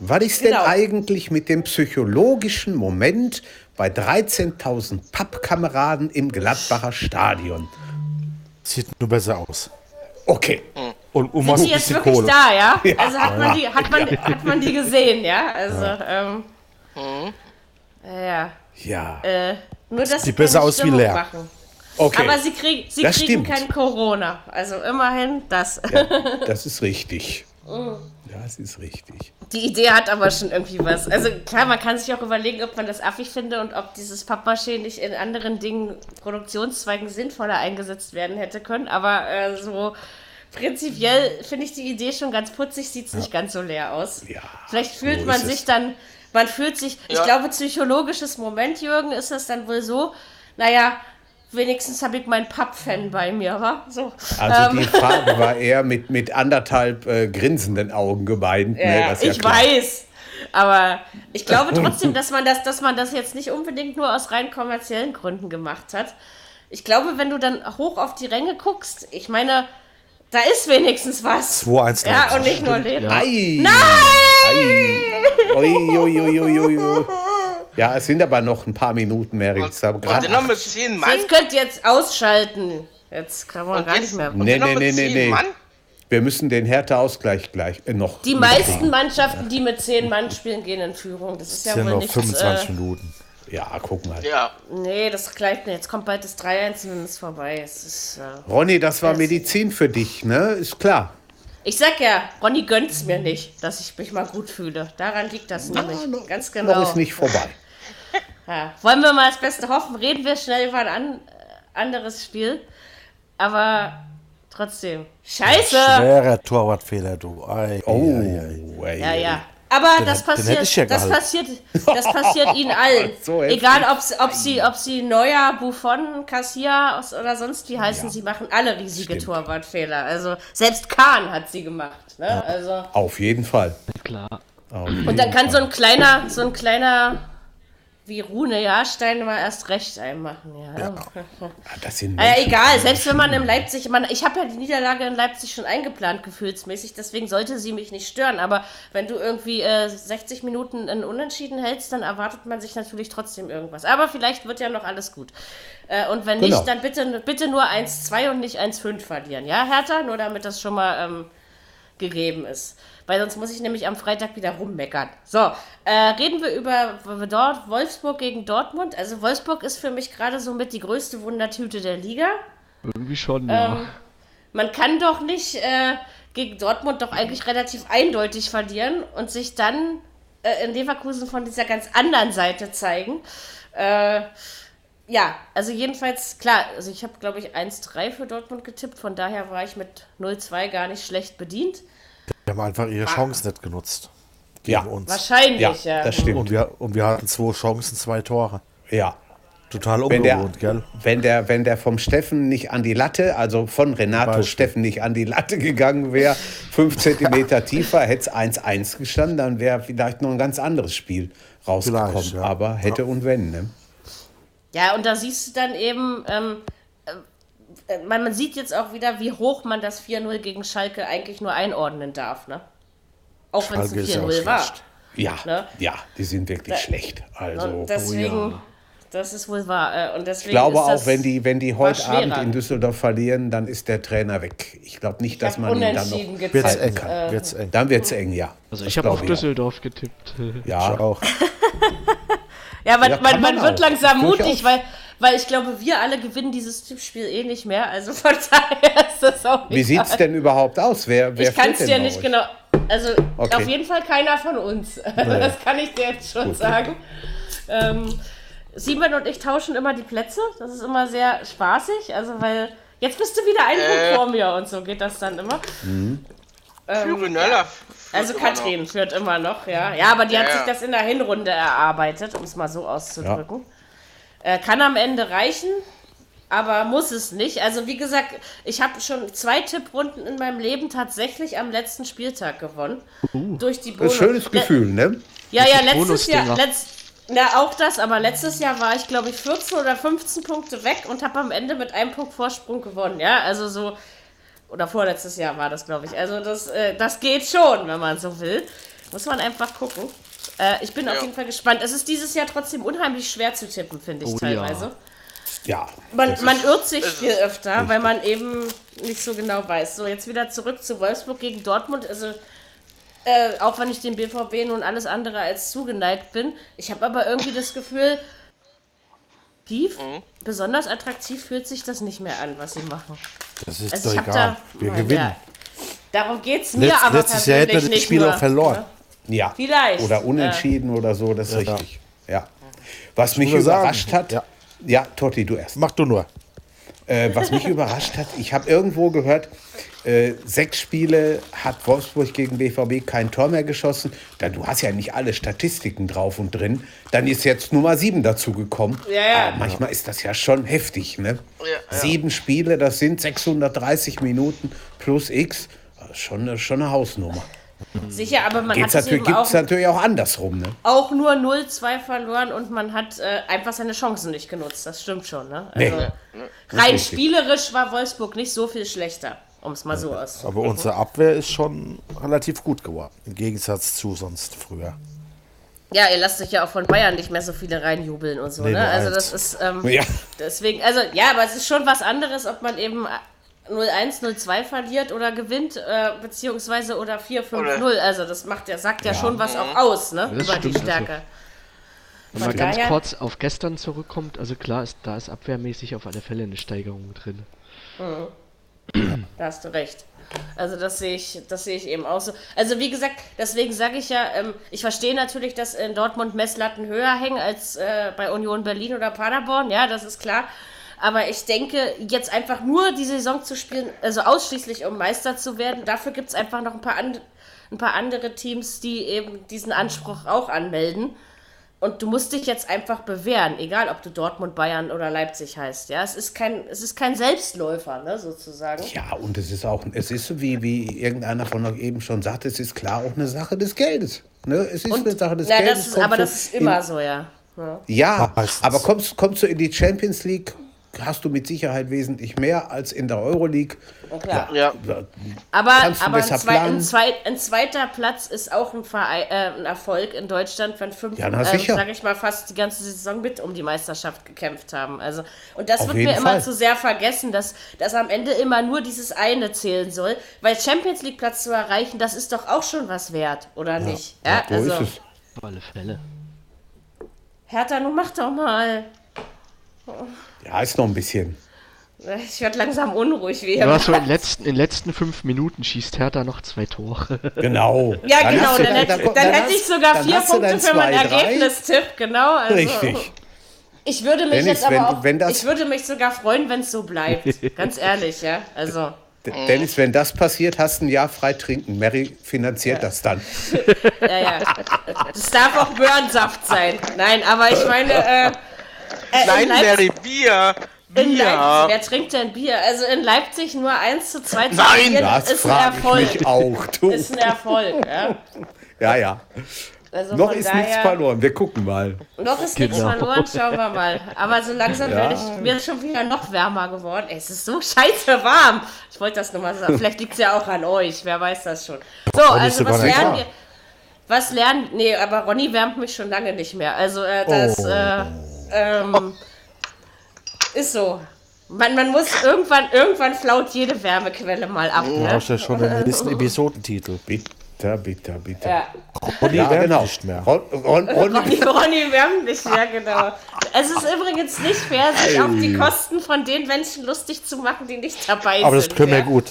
Was ist denn Genau. eigentlich mit dem psychologischen Moment bei 13.000 Pappkameraden im Gladbacher Stadion? Sieht nur besser aus. Okay. Und um Sind was die jetzt wirklich Kohle. da, ja? Also hat man die, hat man, hat man die gesehen, ja? Also, ähm, ja, Ja. äh, nur dass sie Sieht besser aus wie Stimmung leer. machen. Okay. Aber sie, krieg, sie Das kriegen stimmt. kein Corona. Also immerhin das. Das ist richtig. Das ist richtig. Die Idee hat aber schon irgendwie was. Also klar, man kann sich auch überlegen, ob man das affig finde und ob dieses Pappmaché nicht in anderen Dingen, Produktionszweigen sinnvoller eingesetzt werden hätte können. Aber äh, so prinzipiell finde ich die Idee schon ganz putzig, sieht es nicht ganz so leer aus. Ja, Vielleicht fühlt so man ist es. sich dann, man fühlt sich, ich Ja. glaube, psychologisches Moment, Jürgen, ist es dann wohl so, naja, wenigstens habe ich meinen Papp-Fan bei mir, wa? So. Also Ähm, die Frage war eher mit, mit anderthalb äh, grinsenden Augen gemeint. ne? Ja, ja ich klar. weiß. Aber ich glaube trotzdem, dass man das, dass man das jetzt nicht unbedingt nur aus rein kommerziellen Gründen gemacht hat. Ich glaube, wenn du dann hoch auf die Ränge guckst, ich meine, da ist wenigstens was. 2-1 Ja, Leipzig. und nicht nur Leben. Ei! Nein! Ui, ui, ui, ui, ui, ui. Ja, es sind aber noch ein paar Minuten mehr. Ich habe und gerade dann noch mit 10 Mann. Jetzt könnt ihr jetzt ausschalten. Jetzt kann man Und gar jetzt- nicht mehr. und Nee, noch nee, nee, nee, 10 nee. Mann? Wir müssen den Härteausgleich gleich äh, noch. Die meisten Mannschaften, die mit zehn Mann spielen, gehen in Führung. Das ist ja sind wohl noch nichts. 25 Äh, Minuten. Ja, guck mal. Ja. nee, das gleicht nicht. Jetzt kommt bald das 3-1 und dann ist vorbei. Es ist, äh Ronny, das war Medizin für dich, ne? Ist klar. Ich sag ja, Ronny gönnt's mir nicht, dass ich mich mal gut fühle. Daran liegt das nämlich. Ganz genau. Noch ist nicht vorbei. Ja. Wollen wir mal das Beste hoffen? Reden wir schnell über ein an, äh, anderes Spiel. Aber trotzdem. Scheiße! Schwerer Torwartfehler, du. Ei, Oh, ei, ei. ey. Ja, ja. Aber das den hätte ich ja passiert, das passiert, das passiert ihnen allen. So. Egal, ob, sie- ob sie, ob sie Neuer, Buffon, Cassias oder sonst wie heißen, sie machen alle riesige Stimmt. Torwartfehler. Also selbst Kahn hat sie gemacht. Ne? Also Auf jeden Fall. Klar. Auf Und jeden dann kann so Fall. ein kleiner, so ein kleiner wie Rune Jahrstein mal erst recht einmachen. Ja. Ah, das sind Äh, Menschen. egal, selbst wenn man in Leipzig, man, ich habe ja die Niederlage in Leipzig schon eingeplant, gefühlsmäßig, deswegen sollte sie mich nicht stören. Aber wenn du irgendwie äh, 60 Minuten in Unentschieden hältst, dann erwartet man sich natürlich trotzdem irgendwas. Aber vielleicht wird ja noch alles gut. Äh, und wenn Genau. nicht, dann bitte, bitte nur 1-2 und nicht 1-5 verlieren. Ja, Hertha? Nur damit das schon mal ähm, gegeben ist. Weil sonst muss ich nämlich am Freitag wieder rummeckern. So, äh, reden wir über dort Wolfsburg gegen Dortmund. Also Wolfsburg ist für mich gerade somit die größte Wundertüte der Liga. Irgendwie schon, Ähm, ja. Man kann doch nicht äh, gegen Dortmund doch eigentlich relativ eindeutig verlieren und sich dann äh, in Leverkusen von dieser ganz anderen Seite zeigen. Äh, ja, also jedenfalls, klar, also ich habe, glaube ich, 1-3 für Dortmund getippt, von daher war ich mit 0-2 gar nicht schlecht bedient. Die haben einfach ihre Chance nicht genutzt. Ja. Gegen uns. Wahrscheinlich, Ja, ja. das stimmt. Und wir, und wir hatten zwei Chancen, zwei Tore. Ja. Total Wenn der, ungewohnt, gell? wenn, der, wenn der vom Steffen nicht an die Latte, also von Renato Beispiel. Steffen nicht an die Latte gegangen wäre, fünf Zentimeter tiefer, hätte es 1-1 gestanden, dann wäre vielleicht noch ein ganz anderes Spiel rausgekommen. Ja. Aber hätte und wenn. Ne? Ja, und da siehst du dann eben, ähm, äh, man, man sieht jetzt auch wieder, wie hoch man das 4-0 gegen Schalke eigentlich nur einordnen darf, ne? Auch wenn es ein Schalke ist ja auch 4-0 war. Ja, Ne? ja, die sind wirklich Da- schlecht. Also, Und deswegen, das ist wohl wahr. äh, Und deswegen ich glaube ist das auch, wenn die, wenn die heute. Abend in Düsseldorf verlieren, dann ist der Trainer weg. Ich glaube nicht, Ich dass man ihn dann noch Wird's eng, Äh, wird's eng. Dann wird es eng, ja. Also ich habe auf. Düsseldorf getippt. Ja, Ich auch. ja, man, Ja, man, man man wird langsam mutig, weil, weil ich glaube, wir alle gewinnen dieses Tippspiel eh nicht mehr. Also von daher ist das auch Wie sieht es denn überhaupt aus? Wer, wer Ich kann es dir nicht genau. Also Okay. auf jeden Fall keiner von uns. Das kann ich dir jetzt schon sagen. Ähm, Simon und ich tauschen immer die Plätze. Das ist immer sehr spaßig. Also weil jetzt bist du wieder ein Punkt Äh. vor mir und so geht das dann immer. Füröneller Also Katrin führt immer noch, ja. Ja, aber die hat Ja, sich ja. das in der Hinrunde erarbeitet, um es mal so auszudrücken. Äh, kann am Ende reichen, aber muss es nicht. Also wie gesagt, ich habe schon zwei Tipprunden in meinem Leben tatsächlich am letzten Spieltag gewonnen. Durch die Ein Bonus. schönes Gefühl, ne? Ja, ja, letztes Jahr, letzt, ja, auch das, aber letztes Jahr war ich, glaube ich, 14 oder 15 Punkte weg und habe am Ende mit einem Punkt Vorsprung gewonnen, ja, also so, oder vorletztes Jahr war das, glaube ich, also das, äh, das geht schon, wenn man so will, muss man einfach gucken. Äh, ich bin auf Ja. jeden Fall gespannt. Es ist dieses Jahr trotzdem unheimlich schwer zu tippen, finde ich Oh ja. teilweise. Ja. Man, das man ist- irrt sich viel öfter, weil man eben nicht so genau weiß. So, jetzt wieder zurück zu Wolfsburg gegen Dortmund. Also, äh, auch wenn ich dem BVB nun alles andere als zugeneigt bin. Ich habe aber irgendwie das Gefühl, tief, Mhm. besonders attraktiv fühlt sich das nicht mehr an, was sie machen. Das ist Also doch egal. da. wir Ja, gewinnen. darum geht es mir Letz- aber letztes Jahr persönlich das nicht Spiel nur, auch verloren. ne? Ja. Vielleicht. Oder unentschieden oder so, das ist Ja. richtig. Ja. Was mich muss sagen, überrascht hat, ja. ja, Totti, du erst. Mach du nur. Äh, was mich überrascht hat, ich habe irgendwo gehört, äh, sechs Spiele hat Wolfsburg gegen BVB kein Tor mehr geschossen. Da, du hast ja nicht alle Statistiken drauf und drin. Dann ist jetzt Nummer sieben dazu gekommen. Ja, ja. Aber manchmal ist das ja schon heftig. Ne? Ja, ja. Sieben Spiele, das sind 630 Minuten plus X. Schon, eine- schon eine Hausnummer. Sicher, aber man Geht's hat es natürlich, eben auch natürlich auch andersrum. Ne? auch nur 0-2 verloren und man hat äh, einfach seine Chancen nicht genutzt. Das stimmt schon, ne? Nee. Also, rein richtig. spielerisch war Wolfsburg nicht so viel schlechter, um es mal so auszudrücken. Aber unsere Abwehr ist schon relativ gut geworden. Im Gegensatz zu sonst früher. Ja, ihr lasst euch ja auch von Bayern nicht mehr so viele reinjubeln und so, Nee, ne? Also das ist ähm, Ja. deswegen, also ja, aber es ist schon was anderes, ob man eben 0-1, 0-2 verliert oder gewinnt, äh, beziehungsweise oder 4-5-0. Also das macht ja, sagt ja, schon was auch aus, ne? Das Über die stimmt, also. Stärke. Wenn Von man ganz daher- kurz auf gestern zurückkommt, also klar, ist, da ist abwehrmäßig auf alle Fälle eine Steigerung drin. Da hast du recht. Also das sehe ich, das sehe ich eben auch so. Also wie gesagt, deswegen sage ich ja, ähm, ich verstehe natürlich, dass in Dortmund Messlatten höher hängen als äh, bei Union Berlin oder Paderborn, ja, das ist klar. Aber ich denke, jetzt einfach nur die Saison zu spielen, also ausschließlich um Meister zu werden, dafür gibt es einfach noch ein paar, and ein paar andere Teams, die eben diesen Anspruch auch anmelden. Und du musst dich jetzt einfach bewähren, egal ob du Dortmund, Bayern oder Leipzig heißt. Ja, es ist kein, es ist kein Selbstläufer, ne, sozusagen. Ja, und es ist auch, es ist, wie, wie irgendeiner von euch eben schon sagte, es ist klar auch eine Sache des Geldes. Ne? Es ist eine Sache des Na, Geldes. das ist, aber so das ist in- immer so, ja. Ja, Meistens. aber kommst, kommst du in die Champions League, hast du mit Sicherheit wesentlich mehr als in der Euroleague. klar. Ja. Aber, Kannst du aber ein, zwei, ein, zwei, ein zweiter Platz ist auch ein, Verein, äh, ein Erfolg in Deutschland, wenn fünf, Ja, na, äh, sicher. sag ich mal, fast die ganze Saison mit um die Meisterschaft gekämpft haben. Also, und das Auf wird mir immer Fall. zu sehr vergessen, dass, dass am Ende immer nur dieses eine zählen soll. Weil Champions League Platz zu erreichen, das ist doch auch schon was wert, oder nicht? Ja, So also, ist es. Auf alle Fälle. Hertha, nun mach doch mal. Ja, ist noch ein bisschen. Ich werde langsam unruhig, wie Ja, so in den letzten, in den letzten fünf Minuten schießt Hertha noch zwei Tore. Genau. Ja, Dann genau, dann, da- hätte, da- dann hätte ich sogar dann vier Punkte dann für meinen. Ergebnistipp, genau. Also, Richtig. Ich würde mich Dennis, jetzt aber wenn- auch, wenn das- ich würde mich sogar freuen, wenn es so bleibt. Ganz ehrlich, ja. Also, Dennis, wenn das passiert, hast du ein Jahr frei trinken. Mary finanziert das dann. ja, ja. Es darf auch Möhrensaft sein. Nein, aber ich meine, äh, äh, Nein, Mary, Bier. in Leipzig, Bier. wer trinkt denn Bier? Also in Leipzig nur 1 zu 2 zu Nein, Das ist ein Erfolg. mich auch. Du. Ist ein Erfolg, ja. Ja, ja. Also Noch ist daher, nichts verloren. Wir gucken mal. Noch ist nichts Genau. verloren, schauen wir mal. Aber so langsam Ja. werde ich mir schon wieder noch wärmer geworden. Ey, es ist so scheiße warm. Ich wollte das nur mal sagen. Vielleicht liegt es ja auch an euch. Wer weiß das schon. So, also sogar was lernen wahr. wir? Was lernen? Nee, aber Ronny wärmt mich schon lange nicht mehr. Also äh, das Oh. äh, ähm, ist so. Man, man muss irgendwann, irgendwann flaut jede Wärmequelle mal ab. Du Ne? hast ja schon den nächsten Episodentitel. Bitter, bitter, bitter. Ja. Ronny Ja, wärmt genau. nicht mehr. Ron, Ron, Ron, Ronny, Ronny wärmt nicht, ja genau. Es ist übrigens nicht fair, sich auf die Kosten von den Menschen lustig zu machen, die nicht dabei Aber sind. das können wir ja? gut.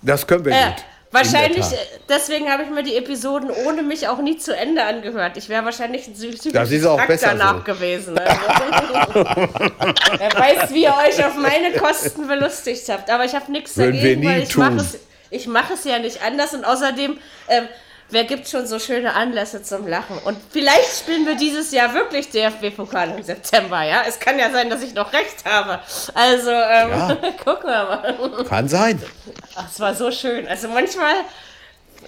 das können wir Äh, gut. Wahrscheinlich, deswegen habe ich mir die Episoden ohne mich auch nie zu Ende angehört. Ich wäre wahrscheinlich ein auch besser danach so. gewesen. Also. Wer weiß, wie ihr euch auf meine Kosten belustigt habt. Aber ich habe nichts Würden dagegen, weil ich mache es, ich mache es ja nicht anders. Und außerdem, ähm, wer gibt schon so schöne Anlässe zum Lachen? Und vielleicht spielen wir dieses Jahr wirklich DFB-Pokal im September, ja? Es kann ja sein, dass ich noch recht habe. Also, ähm, Ja. gucken wir mal. Kann sein. Ach, es war so schön. Also manchmal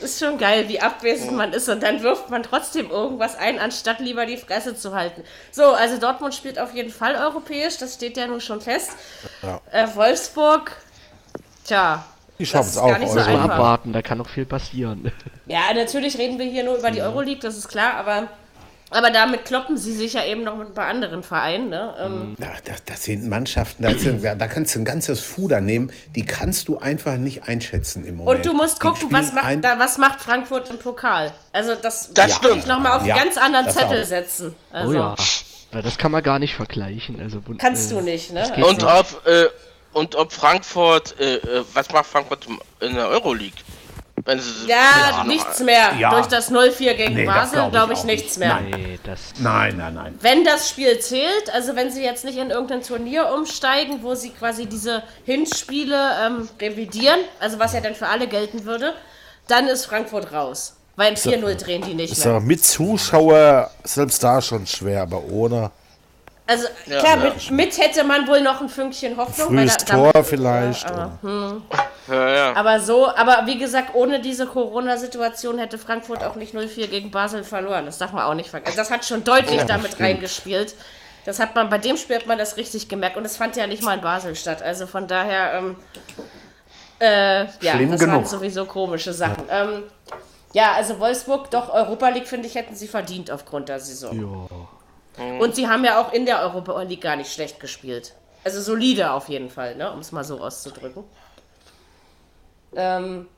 ist schon geil, wie abwesend man ist und dann wirft man trotzdem irgendwas ein, anstatt lieber die Fresse zu halten. So, also Dortmund spielt auf jeden Fall europäisch, das steht ja nun schon fest. Ja. Äh, Wolfsburg, tja. Die schaffen das es auch. gar nicht so. Mal abwarten, da kann noch viel passieren. Ja, natürlich reden wir hier nur über die Euroleague, das ist klar, aber, aber damit kloppen sie sich ja eben noch mit ein paar anderen Vereinen. Ne? Ähm, Ja, das, das sind Mannschaften, das sind, da kannst du ein ganzes Fuder nehmen, die kannst du einfach nicht einschätzen im Moment. Und du musst gucken, was macht, ein- da, was macht Frankfurt im Pokal. Also das, Das muss stimmt. ich nochmal auf Ja, einen ganz anderen das Zettel auch. setzen. Also, Oh ja. ja. Das kann man gar nicht vergleichen. Also, Kannst äh, du nicht, ne? Und nicht. ob, äh, und ob Frankfurt, äh, äh, was macht Frankfurt in der Euroleague? Wenn sie, Ja, wenn sie noch- nichts mehr. Ja. Durch das 0-4 gegen Nee, Basel glaub ich glaube ich, nichts nicht. mehr. Nein. Nee, das. Nein, nein, nein. Wenn das Spiel zählt, also wenn sie jetzt nicht in irgendein Turnier umsteigen, wo sie quasi diese Hinspiele ähm, revidieren, also was ja dann für alle gelten würde, dann ist Frankfurt raus. Weil ein 4-0 drehen die nicht Ist mehr. ja mit Zuschauer selbst da schon schwer, aber ohne. Also Ja, klar, ja. mit, mit hätte man wohl noch ein Fünkchen Hoffnung. weil Frühes da- damit- Tor vielleicht. aber- Ja, ja. Aber so, aber wie gesagt, ohne diese Corona-Situation hätte Frankfurt auch nicht 0-4 gegen Basel verloren. Das darf man auch nicht vergessen. Das hat schon deutlich damit reingespielt. Das hat man, bei dem Spiel hat man das richtig gemerkt. Und es fand ja nicht mal in Basel statt. Also von daher, ähm, äh, ja, Schlimm das waren genug. sowieso komische Sachen. Ähm, ja, also Wolfsburg, doch, Europa League, finde ich, hätten sie verdient aufgrund der Saison. Ja. Und sie haben ja auch in der Europa League gar nicht schlecht gespielt. Also solide auf jeden Fall, ne? um es mal so auszudrücken. Ähm,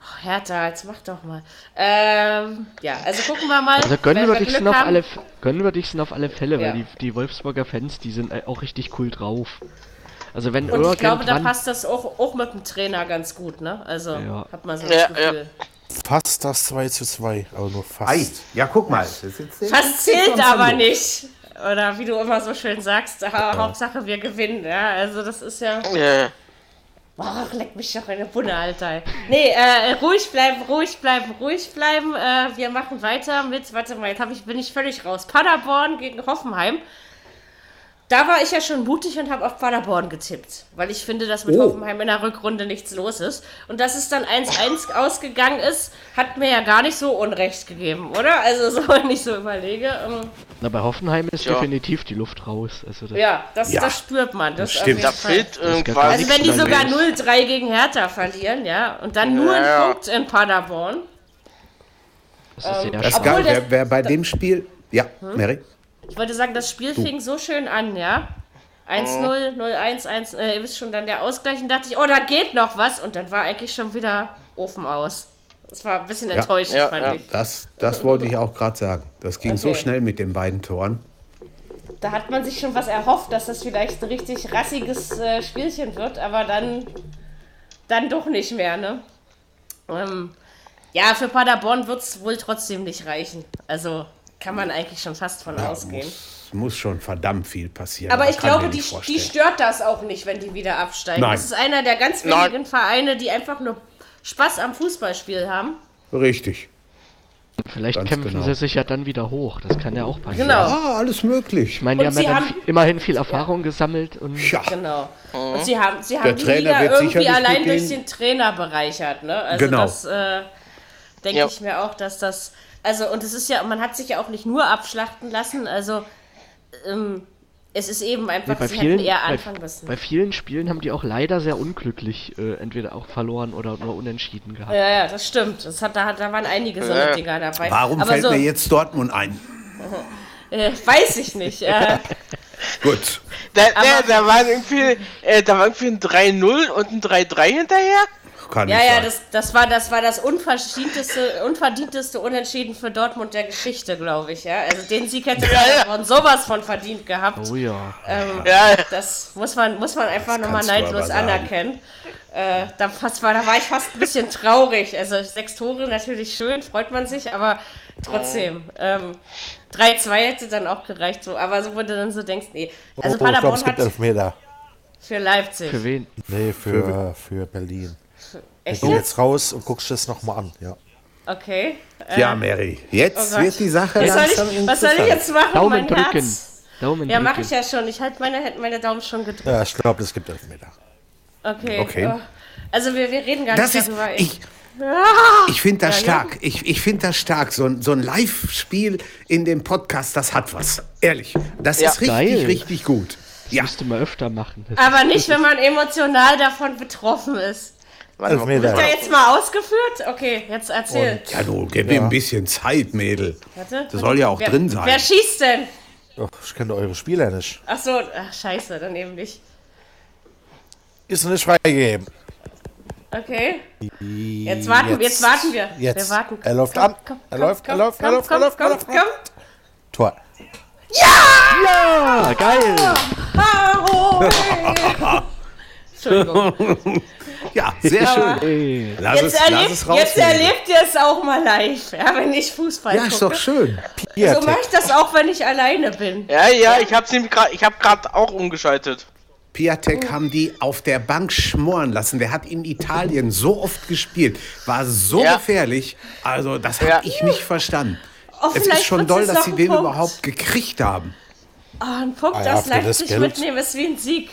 oh, Hertha, jetzt mach doch mal. Ähm, ja, also gucken wir mal. Also gönnen wir dich Glück sind auf haben. alle, gönnen wir dich sind auf alle Fälle, Ja. weil die, die Wolfsburger Fans, die sind äh, auch richtig cool drauf. Also wenn Und ich glaube, da passt das auch, auch mit dem Trainer ganz gut, ne? Also Ja. hat man so Ja, das Gefühl. Fast das 2 zu 2, aber nur fast. Ei, ja, guck mal. Fast zählt aber nicht. Oder wie du immer so schön sagst, ha Hauptsache wir gewinnen. Ja, also das ist ja. Ja. Ach, leck mich doch in der Bunne, Alter. Nee, äh, ruhig bleiben, ruhig bleiben, ruhig bleiben. Äh, wir machen weiter mit, warte mal, jetzt hab ich, bin ich völlig raus. Paderborn gegen Hoffenheim. Da war ich ja schon mutig und habe auf Paderborn getippt, weil ich finde, dass mit Oh. Hoffenheim in der Rückrunde nichts los ist. Und dass es dann 1-1 ausgegangen ist, hat mir ja gar nicht so Unrecht gegeben, oder? Also, so, wenn ich so überlege. ähm, Na, bei Hoffenheim ist Ja. definitiv die Luft raus. Also das, Ja, das, Ja, das spürt man. Das das stimmt. Da fehlt irgendwas. Also wenn die sogar nervös. 0-3 gegen Hertha verlieren, ja, und dann nur Ja, ja. einen Punkt in Paderborn. das ist sehr Das ist Obwohl geil. das- Wer, wer bei dem Spiel. Ja, Mary? Ich wollte sagen, das Spiel fing so schön an, ja. 1-0, 0-1, 1, äh, ihr wisst schon, dann der Ausgleich und dachte ich, oh, da geht noch was. Und dann war eigentlich schon wieder Ofen aus. Das war ein bisschen enttäuschend, Ja, fand ja. ich. Das, das wollte ich auch gerade sagen. Das ging so Okay. schnell mit den beiden Toren. Da hat man sich schon was erhofft, dass das vielleicht ein richtig rassiges äh, Spielchen wird, aber dann, dann doch nicht mehr, ne? Ähm, ja, für Paderborn wird es wohl trotzdem nicht reichen. Also kann man eigentlich schon fast von ausgehen. Muss, muss schon verdammt viel passieren. Aber ich glaube, die, die stört das auch nicht, wenn die wieder absteigen. Nein. Das ist einer der ganz Nein. wenigen Vereine, die einfach nur Spaß am Fußballspiel haben. Richtig. Vielleicht Ganz kämpfen genau. sie sich ja dann wieder hoch. Das kann ja auch passieren. Genau, Ah, alles möglich. Ich meine, die Und haben ja haben- immerhin viel Erfahrung gesammelt und Ja, genau. Und sie haben, sie Der haben die Trainer Liga irgendwie allein durch den Trainer bereichert. Ne? Also Genau. das äh, denke Ja. ich mir auch, dass das. Also, und es ist ja, man hat sich ja auch nicht nur abschlachten lassen. Also, ähm, es ist eben einfach, Nee, bei, sie vielen, hätten eher bei, anfangen müssen. bei vielen Spielen haben die auch leider sehr unglücklich äh, entweder auch verloren oder nur unentschieden gehabt. ja, ja, das stimmt. Das hat, da, hat- da waren einige so Ja. Dinger dabei. warum Aber fällt so, mir jetzt Dortmund ein? Äh, weiß ich nicht. Äh, Gut. Da, da, da war irgendwie, äh, da war irgendwie ein 3-0 und ein 3-3 hinterher. Kann Ja, nicht ja, sein. das, das war das, war das unverdienteste, unverdienteste Unentschieden für Dortmund der Geschichte, glaube ich. Ja? Also den Sieg hätte Ja, ja. Paderborn sowas von verdient gehabt. Oh ja. Ähm, Ja, ja. Das muss man, muss man einfach nochmal neidlos anerkennen. Äh, da, fast war, da war ich fast ein bisschen traurig. Also sechs Tore natürlich schön, freut man sich, aber trotzdem. Ähm, 3-2 hätte dann auch gereicht, so, aber so, wo du dann so denkst, nee. Also oh, ich glaube, Paderborn es gibt hat Elfmeter. für Leipzig. Für wen? Nee, für, für Berlin. Echt Geh jetzt? jetzt raus und guckst das nochmal an. Ja. Okay. Äh, Ja, Mary, jetzt Oh wird die Sache was, soll langsam ich, was soll ich interessant. jetzt machen? Daumen mein drücken. Herz? Daumen Ja, mache ich ja schon. Ich halte meine, hätte meine Daumen schon gedrückt. ja, ich glaube, es gibt Elfmeter. Okay. Okay. oh. Also wir, wir reden gar Das nicht ist, darüber. ich, ich finde das Ja, ja. stark. Ich, ich finde das stark. So ein, so ein Live-Spiel in dem Podcast, das hat was. Ehrlich. Das Ja. ist richtig, Geil. richtig gut. Ja, Müsste man öfter machen. Das aber nicht, wenn man emotional davon betroffen ist. Warte mal, der jetzt mal ausgeführt? Okay, jetzt erzähl. ja du, gib ihm ein bisschen Zeit, Mädel. Warte. Das soll ja auch wer, drin sein. Wer schießt denn? Oh, ich kenne eure Spieler nicht. Ach so, ach, scheiße, dann eben nicht. Ist noch nicht freigegeben. Okay. Jetzt warten, jetzt, warten wir. Jetzt. Wir warten. Er läuft an. Er läuft, er läuft, er läuft, er läuft, er läuft. komm. Tor. ah, geil! Haro! Entschuldigung. Ja, sehr schön. Lass Jetzt, es, lass erlebt, jetzt erlebt ihr es auch mal live, ja, wenn ich Fußball Ja, ist doch gucke. schön. So Piatek. mache ich das auch, wenn ich alleine bin. Ja, ja, ich hab's ihm grad, ich hab grad auch umgeschaltet. Piatek haben die auf der Bank schmoren lassen. Der hat in Italien so oft gespielt, war so Ja. gefährlich. Also, das habe Ja. ich nicht verstanden. Oh, es ist schon doll, dass sie den Punkt. überhaupt gekriegt haben. Oh, ein Punkt Ah ja, aus Leipzig mitnehmen ist wie ein Sieg.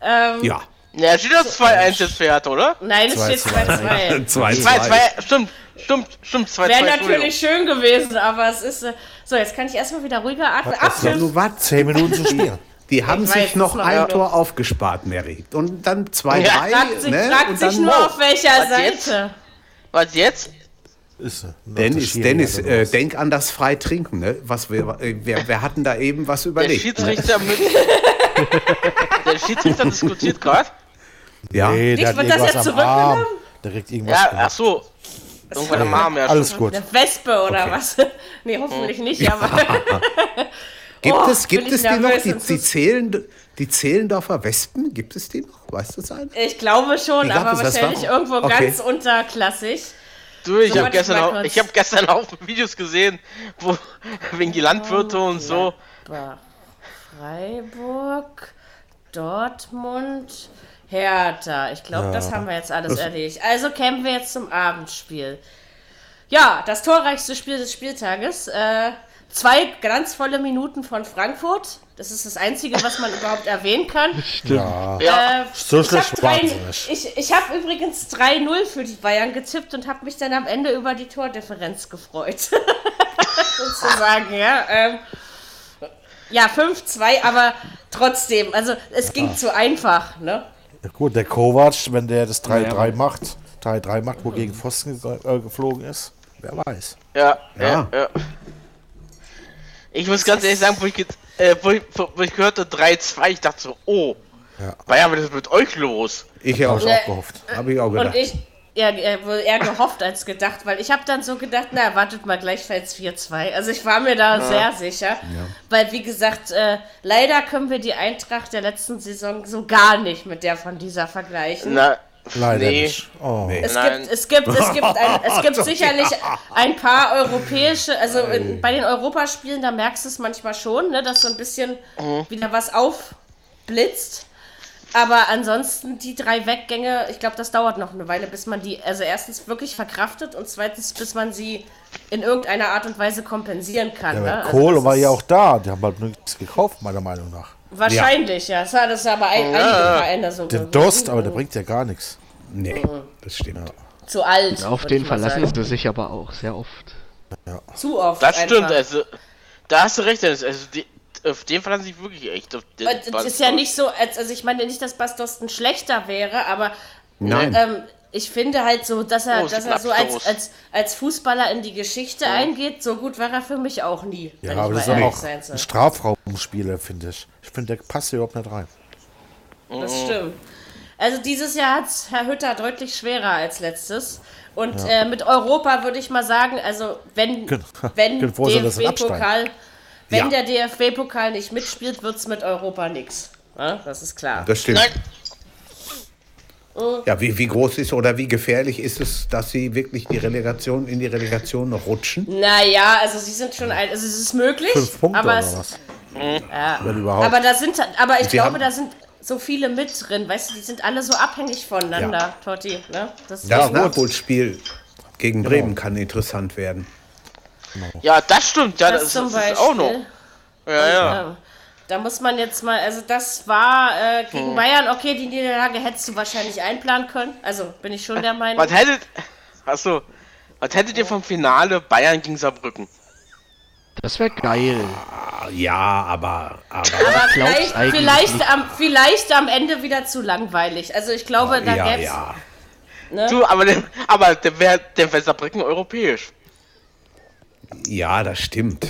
Ähm, Ja. Ja, steht das 2-1 jetzt für Hertha, oder? Nein, es steht 2-2. 2 2-2, stimmt, stimmt, stimmt, 2-2. Wäre natürlich schön gewesen, aber es ist. Äh, so, jetzt kann ich erstmal wieder ruhiger atmen. Ja, Abpfiff. nur was? Zehn Minuten zu spielen. Die haben Ich sich weiß, noch ein ja. Tor aufgespart, Mary. Und dann zwei, Ja. drei. Fragt sich, ne? fragt Und sich dann nur auf welcher Was jetzt? Seite. Was jetzt? Ist, ne, Dennis, Dennis, äh, was. denk an das Freitrinken, ne? Was wir, äh, wir, wir hatten da eben was Der überlegt. Schiedsrichter mit. Der Schiedsrichter diskutiert gerade. Ja. Nee, der Nicht, hat wird das irgendwas jetzt am Arm. zurückgenommen? Der kriegt irgendwas Ja, ach so. Irgendwann am Arm, ja. Alles gut. Eine Wespe oder was? nee, hoffentlich nicht, aber. Gibt Oh, es, gibt bin es ich die noch? nervös, Die, die, Zählen, die Zehlendorfer Wespen? Gibt es die noch? Weißt du das eine? ich glaube schon, Wie gab aber es das wahrscheinlich irgendwo Okay. ganz unterklassig. Du, ich So, habe warte gestern, mal auch, kurz. ich hab gestern auch Videos gesehen, wo wegen die Landwirte und so. Freiburg, Dortmund, Hertha. Ich glaube, das haben wir jetzt alles erledigt. Also kämen wir jetzt zum Abendspiel. Ja, das torreichste Spiel des Spieltages. Äh, zwei ganz volle Minuten von Frankfurt. Das ist das Einzige, was man überhaupt erwähnen kann. Ja. Äh, So ich schlecht hab. Ich, ich habe übrigens 3-0 für die Bayern getippt und habe mich dann am Ende über die Tordifferenz gefreut. Sozusagen, ja. Ähm, ja, 5-2, aber trotzdem, also es ging zu einfach, ne? Ja, gut, der Kovac, wenn der das 3-3 Naja, aber- macht, 3-3 macht, wo gegen Pfosten ge äh, geflogen ist, wer weiß. Ja, Ja. ja, ja. Ich muss ganz ehrlich sagen, wo ich, äh, wo ich, wo ich gehörte 3-2, ich dachte so, oh, Ja. Bayern, was ist mit euch los? Ich Hab auch. auch gehofft. Habe ich auch gedacht. Ja, äh, wohl eher gehofft als gedacht, weil ich habe dann so gedacht, na, wartet mal, gleich fällt's 4-2. Also ich war mir da sehr sicher, weil wie gesagt, äh, leider können wir die Eintracht der letzten Saison so gar nicht mit der von dieser vergleichen. Na, Leider nee. nicht. Oh. Es Nein. gibt, es gibt, es gibt, ein, es gibt sicherlich ein paar europäische, also in, bei den Europaspielen, da merkst du es manchmal schon, ne, dass so ein bisschen wieder was aufblitzt. Aber ansonsten die drei Weggänge, ich glaube, das dauert noch eine Weile, bis man die, also erstens wirklich verkraftet und zweitens, bis man sie in irgendeiner Art und Weise kompensieren kann. Ja, ne? Also Kohle war ja auch da, die haben halt nichts gekauft, meiner Meinung nach. Wahrscheinlich, ja. Das war das aber ein, einige Vereine so. Den gewesen. Dost, aber der bringt ja gar nichts. Nee, das stimmt. Zu alt. Auf würd den verlassen sie sich aber auch sehr oft. Zu oft. Das stimmt, einfach. also, da hast du recht, Dennis, also, die, auf den verlassen sich wirklich echt. Auf den Es ist ja nicht so, als, also ich meine nicht, dass Bastos ein schlechter wäre, aber Nein. ähm, ich finde halt so, dass er, Oh, dass er so als, als, als Fußballer in die Geschichte eingeht, so gut war er für mich auch nie. Ja, wenn aber ich das ist mal aber ehrlich auch sein soll. ein Strafraumspieler, finde ich. Ich finde, der passt hier überhaupt nicht rein. Das stimmt. Also dieses Jahr hat Herr Hütter deutlich schwerer als letztes. Und äh, mit Europa würde ich mal sagen, also wenn, Genau. wenn DFB-Pokal, wenn Ja. der DFB-Pokal nicht mitspielt, wird es mit Europa nichts. Ja, das ist klar. Das stimmt. Nein, Ja, wie, wie groß ist oder wie gefährlich ist es, dass sie wirklich die Relegation in die Relegation noch rutschen? Naja, also sie sind schon ein, also es ist möglich, Fünf Punkte aber oder es, was? Ja, Wenn überhaupt. aber da sind, aber ich Sie glaube, haben- da sind so viele mit drin, weißt du, die sind alle so abhängig voneinander, Ja. Totti, ne? Das Das Nachholspiel gegen Bremen kann interessant werden. Ja, das stimmt, ja, das, das, zum das ist auch noch. Ja, ja. Ja. Da muss man jetzt mal, also das war äh, gegen Hm. Bayern, okay, die Niederlage hättest du wahrscheinlich einplanen können. Also bin ich schon der Meinung. Was hättet, achso, was hättet ihr vom Finale Bayern gegen Saarbrücken? Das wäre geil. Ah, Ja, aber, aber Aber vielleicht, eigentlich vielleicht, nicht. am, vielleicht am Ende wieder zu langweilig. Also ich glaube, da ja, gäb's. ja. Du, aber der, aber der wäre der wär Saarbrücken europäisch. Ja, das stimmt.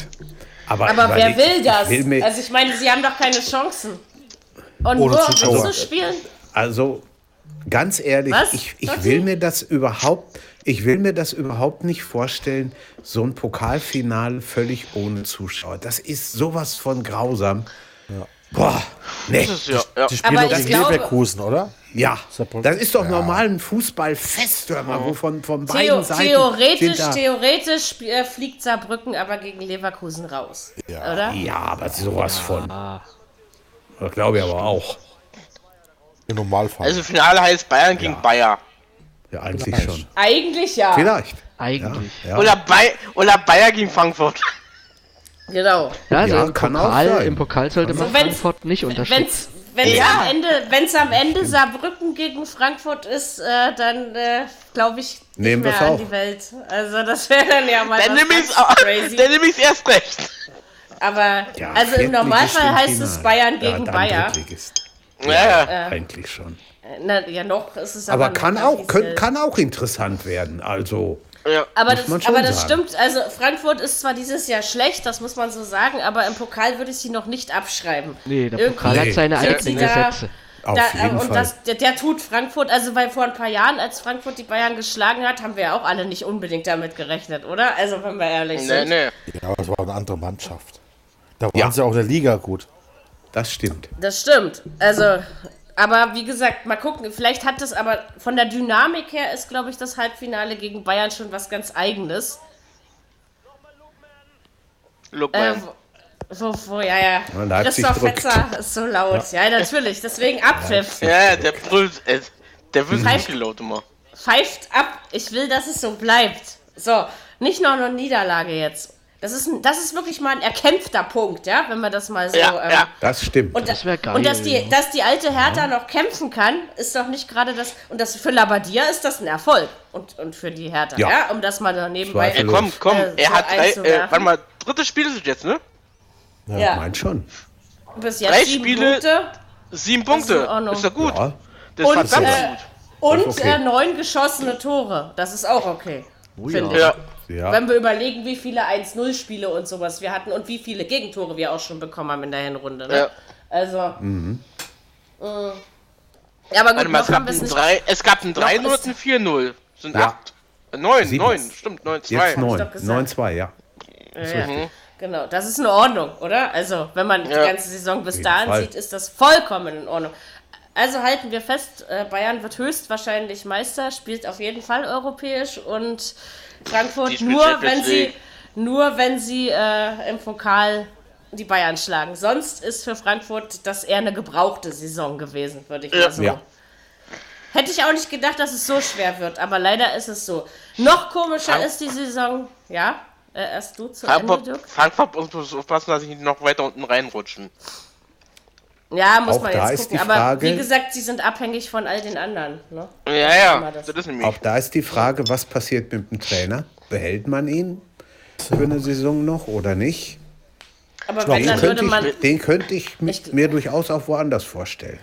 Aber, Aber wer überleg, will das? Ich will also ich meine, sie haben doch keine Chancen. Und Ohne nur Zuschauer. mitzuspielen? Also ganz ehrlich, Was? ich, ich will mir das überhaupt, ich will mir das überhaupt nicht vorstellen, so ein Pokalfinale völlig ohne Zuschauer. Das ist sowas von grausam. Boah, nee. Das ist ja, ja. Die spielen doch gegen Leverkusen, oder? Ja, das ist doch Ja. normal ein Fußballfest, hör mal, wo von, von Theo beiden Seiten theoretisch, theoretisch äh, fliegt Saarbrücken aber gegen Leverkusen raus. Ja. Oder? Ja, aber sowas von. Das glaube ich aber auch. Im Normalfall. Also Finale heißt Bayern gegen Bayer. Ja, eigentlich Vielleicht. schon. Eigentlich ja. Vielleicht. Eigentlich. Ja. Oder, Bay oder Bayer gegen Frankfurt. Genau. Ja, also Ja, im, kann auch Pokal, sein. im Pokal sollte man Also wenn's- Frankfurt nicht unterstützen. Wenn's, wenn's, Ja. am Ende, wenn's am Ende Saarbrücken gegen Frankfurt ist, äh, dann äh, glaube ich nicht Nehmen mehr wir's an auch. die Welt. Also das wäre dann ja mal Dann nehme crazy. dann nehm ich's erst recht. Aber Ja, also im Normalfall heißt es. Bayern Ja, gegen dann Bayer. Drittligist. Ja, ja. Eigentlich schon. Na, ja, noch ist es Aber noch kann auch, können, kann auch interessant werden. Also, ja. Aber das, aber das sagen. stimmt, also Frankfurt ist zwar dieses Jahr schlecht, das muss man so sagen, aber im Pokal würde ich sie noch nicht abschreiben. Nee, der Irgendwie Pokal hat seine eigenen da- Gesetze. auf Da, jeden und Fall. das, der, der tut Frankfurt, also weil vor ein paar Jahren, als Frankfurt die Bayern geschlagen hat, haben wir ja auch alle nicht unbedingt damit gerechnet, oder? Also wenn wir ehrlich Nee, sind. nee. ja, aber es war eine andere Mannschaft. Da waren Ja. sie auch in der Liga gut. das stimmt. Das stimmt. Also, aber wie gesagt, mal gucken, vielleicht hat das aber von der Dynamik her ist, glaube ich, das Halbfinale gegen Bayern schon was ganz eigenes. Äh, wo, wo, ja, ja. Ja, Leipzig Christoph drückt. Fetzer ist so laut. Ja, natürlich. Deswegen Abpfiff. ja, ja, der brüllt, äh, der wird Pfeift. nicht laut immer. Pfeift ab. Ich will, dass es so bleibt. So, nicht noch eine Niederlage jetzt. Das ist, ein, das ist wirklich mal ein erkämpfter Punkt, ja, wenn man das mal so. Ja, ähm, ja. Das stimmt. Und, Das geil, und dass die, ja. dass die alte Hertha noch kämpfen kann, ist doch nicht gerade das. Und das für Labadia ist das ein Erfolg. Und, und für die Hertha, ja, Ja. um das mal da nebenbei. Ey, Zweifellos. komm, komm, Äh, er so hat drei, äh, warte mal, drittes Spiel ist es jetzt, ne? Ja, Meint schon. bis jetzt drei sieben Spiele- Punkte. Sieben ist Punkte. Ordnung. Ist ja gut. Ja. Das ist Und, verdammt äh, gut. Und Das ist okay. äh, neun geschossene Tore. Das ist auch okay. Oh finde ja. Ja. Wenn wir überlegen, wie viele 1-0-Spiele und sowas wir hatten und wie viele Gegentore wir auch schon bekommen haben in der Hinrunde. Ne? Ja. Also. Mhm. Mh. Ja, aber gut, mal, es gab ein nicht. 3, es gab ein 3 ist- 0 und ein 4-0. Sind Ja. 8. 9, Sieben. 9, stimmt, 9, 2. Jetzt neun. doch gesagt. 9-2, ja. Ja, genau, das ist in Ordnung, oder? Also, wenn man Ja. die ganze Saison bis dahin Fall. sieht, ist das vollkommen in Ordnung. Also halten wir fest, äh, Bayern wird höchstwahrscheinlich Meister, spielt auf jeden Fall europäisch und Frankfurt nur, wenn sie nur wenn sie äh, im Pokal die Bayern schlagen. Sonst ist für Frankfurt das eher eine gebrauchte Saison gewesen, würde ich Ja. mal so Ja. Hätte ich auch nicht gedacht, dass es so schwer wird, aber leider ist es so. Noch komischer Frank- ist die Saison, ja? Äh, erst du zu Ende, Frankfurt, Dirk? Frankfurt muss aufpassen, dass sie nicht noch weiter unten reinrutschen. Ja, muss Auch man da jetzt ist gucken. die Aber Frage- wie gesagt, sie sind abhängig von all den anderen. Ne? Ja, ja, das. das. Auch da ist die Frage, was passiert mit dem Trainer? Behält man ihn für eine Saison noch oder nicht? Aber Den wenn, dann könnte, würde man ich, den könnte ich Ich- mir durchaus auch woanders vorstellen.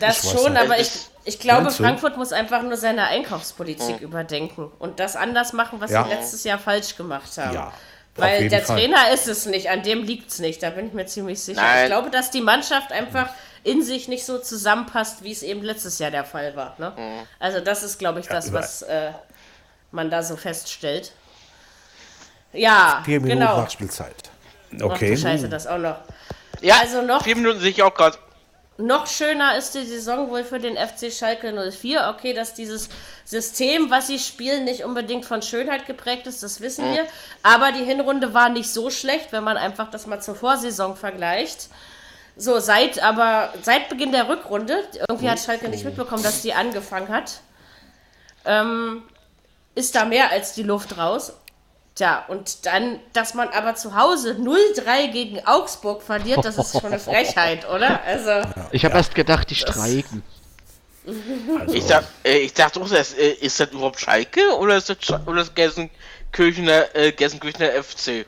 das ich weiß schon, nicht. aber ich, ich glaube? Frankfurt muss einfach nur seine Einkaufspolitik überdenken und das anders machen, was Ja. sie letztes Jahr falsch gemacht haben. Ja, Weil der Fall. Trainer ist es nicht, an dem liegt es nicht, da bin ich mir ziemlich sicher. Nein. Ich glaube, dass die Mannschaft einfach in sich nicht so zusammenpasst, wie es eben letztes Jahr der Fall war. Ne? Also das ist, glaube ich, das, was äh, man da so feststellt. Ja, Vier Minuten genau. Nachspielzeit. Ach du Okay. Scheiße, das auch noch. Ja, also noch- Vier Minuten sehe ich auch gerade. Noch schöner ist die Saison wohl für den FC Schalke 04. Okay, dass dieses System, was sie spielen, nicht unbedingt von Schönheit geprägt ist, das wissen wir. Aber die Hinrunde war nicht so schlecht, wenn man einfach das mal zur Vorsaison vergleicht. So, seit aber seit Beginn der Rückrunde, irgendwie hat Schalke nicht mitbekommen, dass die angefangen hat, ähm, ist da mehr als die Luft raus. Tja, und dann, dass man aber zu Hause 0-3 gegen Augsburg verliert, das ist schon eine Frechheit, oder? Also. Ich habe erst gedacht, die streiken. Also, Ich, sag, äh, ich dachte auch, äh, ist das überhaupt Schalke oder ist das, oder ist das Gelsenkirchener, äh, Gelsenkirchener FC?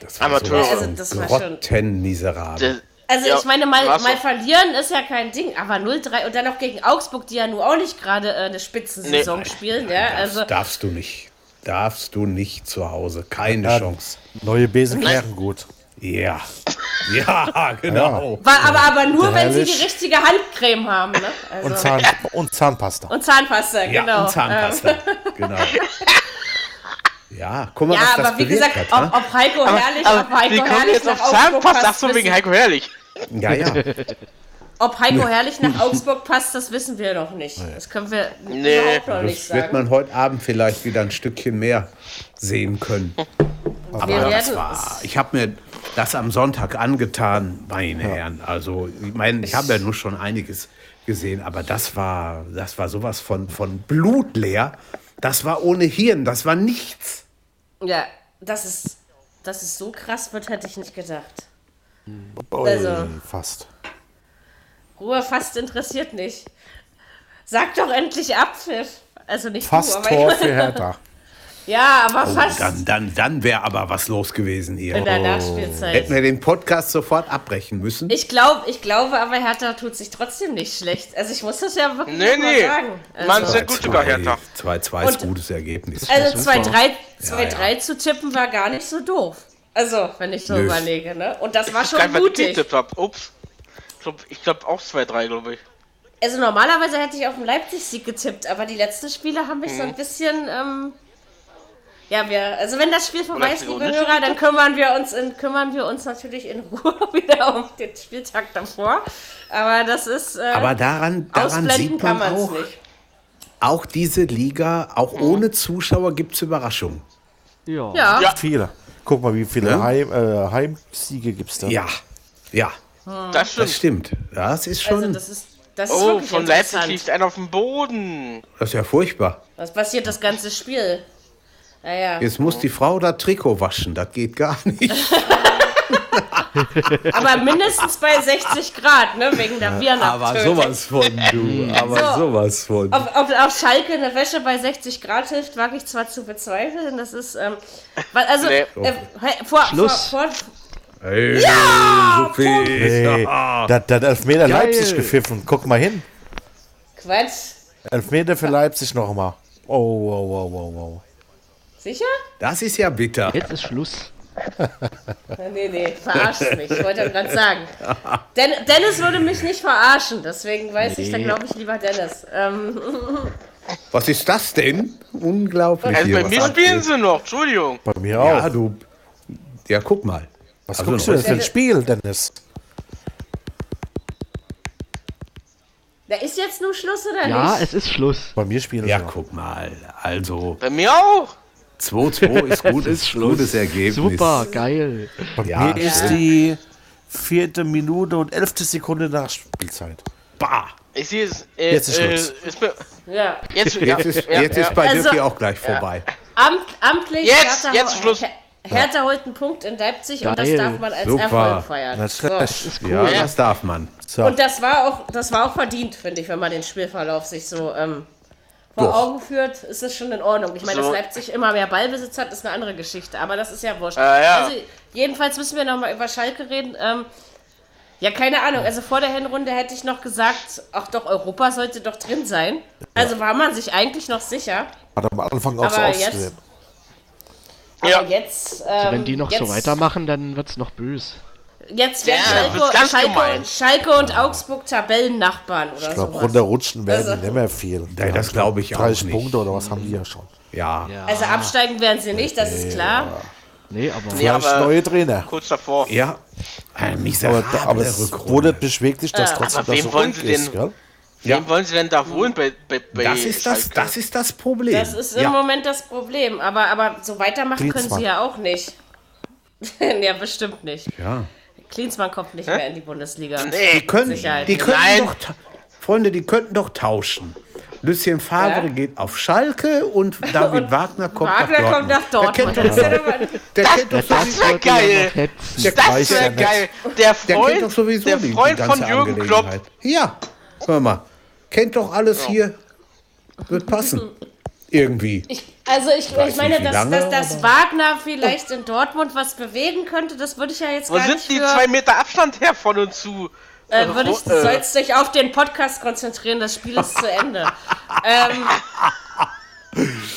das war Amateur. so Also, das war schon. Das, Also Ja, ich meine, mal, mal verlieren ist ja kein Ding, aber 0-3 und dann noch gegen Augsburg, die ja nun auch nicht gerade äh, eine Spitzensaison Nee. spielen, ja, also Darfst du nicht. Darfst du nicht zu Hause. Keine Ja, Chance. Neue Besen klären gut. Ja. Ja, genau. war, aber, aber nur, wenn sie die Herrlich. richtige Handcreme haben, ne? Also, Und, Zahn und Zahnpasta. und Zahnpasta, Ja, genau. und Zahnpasta. Genau. Ja, guck mal, Ja, was das aber wie gesagt, hat. ob, ob Heiko Herrlich, ob aber Heiko wie kommen Herrlich jetzt auf Zahnpasta? Ach so, wegen Heiko Herrlich. ne? ja, ja. ob Heiko Herrlich nach Augsburg passt, das wissen wir noch nicht. Das können wir Nee. überhaupt noch nicht Das wird sagen. man heute Abend vielleicht wieder ein Stückchen mehr sehen können. Aber Wir das war, ich habe mir das am Sonntag angetan, meine Herren. Also, ich meine, ich habe ja nur schon einiges gesehen, aber das war, das war sowas von, von blutleer. Das war ohne Hirn, das war nichts. Ja, dass es, dass es so krass wird, hätte ich nicht gedacht. Also- Fast. Ruhe fast interessiert nicht. Sag doch endlich Abpfiff. Also nicht Fast du, aber Tor für Hertha. Ja, aber fast Oh, Dann, dann, dann wäre aber was los gewesen hier. in der Hätten Nachspielzeit. wir den Podcast sofort abbrechen müssen. Ich glaube, ich glaube, aber Hertha tut sich trotzdem nicht schlecht. Also ich muss das ja wirklich Nee, mal nee. sagen. Man Also, sehr gut sogar, Hertha. 2-2 ist Und- gutes Ergebnis. also 2-3 Ja, 2-3 zu tippen war gar nicht so doof. Also, wenn ich so Nö. überlege, ne? Und das war schon mutig. getippt Ups. Ich glaube ich glaub auch 2-3, glaube ich. Also normalerweise hätte ich auf den Leipzig-Sieg getippt, aber die letzten Spiele haben mich so ein bisschen, ähm, ja, wir, also wenn das Spiel vorbei ist, liebe Hörer, dann kümmern wir uns in, kümmern wir uns natürlich in Ruhe wieder um den Spieltag davor. Aber das ist, äh, Aber daran, daran ausblenden sieht kann man auch, nicht. auch diese Liga, auch ohne Zuschauer gibt es Überraschungen. Ja. Ja, Ja. Viele. Guck mal, wie viele Ja? Heim, äh, Heimsiege gibt es da. Ja, ja, Das stimmt. das stimmt. Das ist schon, also das ist, das ist oh, von Leipzig liegt einer auf dem Boden. das ist ja furchtbar. Was passiert das ganze Spiel? Ja, ja. Jetzt muss die Frau das Trikot waschen, das geht gar nicht. Aber mindestens bei 60 Grad, ne? Wegen der Virenabtötung. von, du. Aber So. sowas von. Ob, ob auf Schalke eine Wäsche bei 60 Grad hilft, wage ich zwar zu bezweifeln. Das ist, ähm, also, Nee. äh, vor, Schluss. Vor, vor, Hey, Ja. das, das Elfmeter Geil. Leipzig gepfiffen. Guck mal hin. Quatsch. Elfmeter für Leipzig nochmal. Oh, oh, oh, oh, oh. Sicher? Das ist ja bitter. Jetzt ist Schluss. Nee, nee, verarsch mich. Ich wollte gerade sagen. Den, Dennis würde mich nicht verarschen, deswegen weiß ich, dann glaube ich lieber Dennis. Ähm, Was ist das denn? Unglaublich. Also bei mir spielen sie noch, Entschuldigung. Bei mir Ja, auch. du. Ja, guck mal. Was Also guckst du denn für ein Spiel, Dennis? da ist jetzt nur Schluss oder Ja, nicht? es ist Schluss. Bei mir spielen Ja, guck mal. Also, Bei mir auch. 2-2 ist gut, ist gutes Ergebnis. Super, geil. Bei Ja, mir ist die vierte Minute und elfte Sekunde nach Spielzeit. Bah. Ich sehe es. Äh, Jetzt ist äh, Schluss. ist be- Ja. jetzt, ja, Jetzt ist, ja, jetzt ja. ist bei Also- Dirk auch gleich vorbei. Amt, amtlich, Jetzt, jetzt Schluss. Her- Hertha holt einen Punkt in Leipzig und das Geil. darf man als Super. Erfolg feiern. Das So. ist Ja, das darf man. so. Und das war auch, das war auch verdient, finde ich, wenn man den Spielverlauf sich so ähm, vor Doch. Augen führt, ist es schon in Ordnung. Ich meine, So. dass Leipzig immer mehr Ballbesitz hat, ist eine andere Geschichte, aber das ist ja wurscht. Ja, ja. Also, jedenfalls müssen wir nochmal über Schalke reden. Ähm, ja, keine Ahnung. Also vor der Hinrunde hätte ich noch gesagt, ach doch, Europa sollte doch drin sein. Also war man sich eigentlich noch sicher. Hat am Anfang auch so Aber ausgesehen. jetzt, aber Ja. jetzt, ähm, Also Wenn die noch jetzt, so weitermachen, dann wird's noch böse. Jetzt werden Ja, Schalke, ganz Schalke. Schalke und Augsburg Tabellennachbarn oder Ich glaube, runterrutschen werden Also- die nicht mehr viel. Nee, das glaube ich auch 30 nicht. Punkte oder was haben die ja schon. Ja. Also absteigen werden sie nicht, das ist klar. Nee, aber Nee, Vielleicht aber neue Trainer. kurz davor. Ja. Ein Aber, aber es mich wirklich, dass Ja. trotzdem Aber das so wollen denn- ist, gell? Wen wollen sie denn da holen bei, bei, bei Das ist das, Schalke? das ist das Problem. Das ist im ja. Moment das Problem. Aber, aber so weitermachen können Klinsmann. sie ja auch nicht. ja, bestimmt nicht. Ja. Klinsmann kommt nicht mehr in die Bundesliga. Nee, Die können, Sicherheit. die könnten Nein. doch, Freunde, die könnten doch tauschen. Lucien Favre Ja. geht auf Schalke und David Wagner kommt Wagner nach kommt nach Dortmund. Dortmund. Der Das kennt ist ja doch, der kennt doch das sowieso, wär Wollte ja geil. Der Das ja wäre geil. Der der kennt Freund, doch sowieso der die, Freund die von ganze Jürgen Klopp. Ja, hör mal. Kennt doch alles hier. Wird passen. Irgendwie. Ich, also ich, ich meine, dass, lange, dass, dass Wagner vielleicht in Dortmund was bewegen könnte, das würde ich ja jetzt Wo gar sind nicht die für... zwei Meter Abstand her von uns zu? Äh, würde ich, Äh, sollst dich auf den Podcast konzentrieren, das Spiel ist zu Ende. ähm,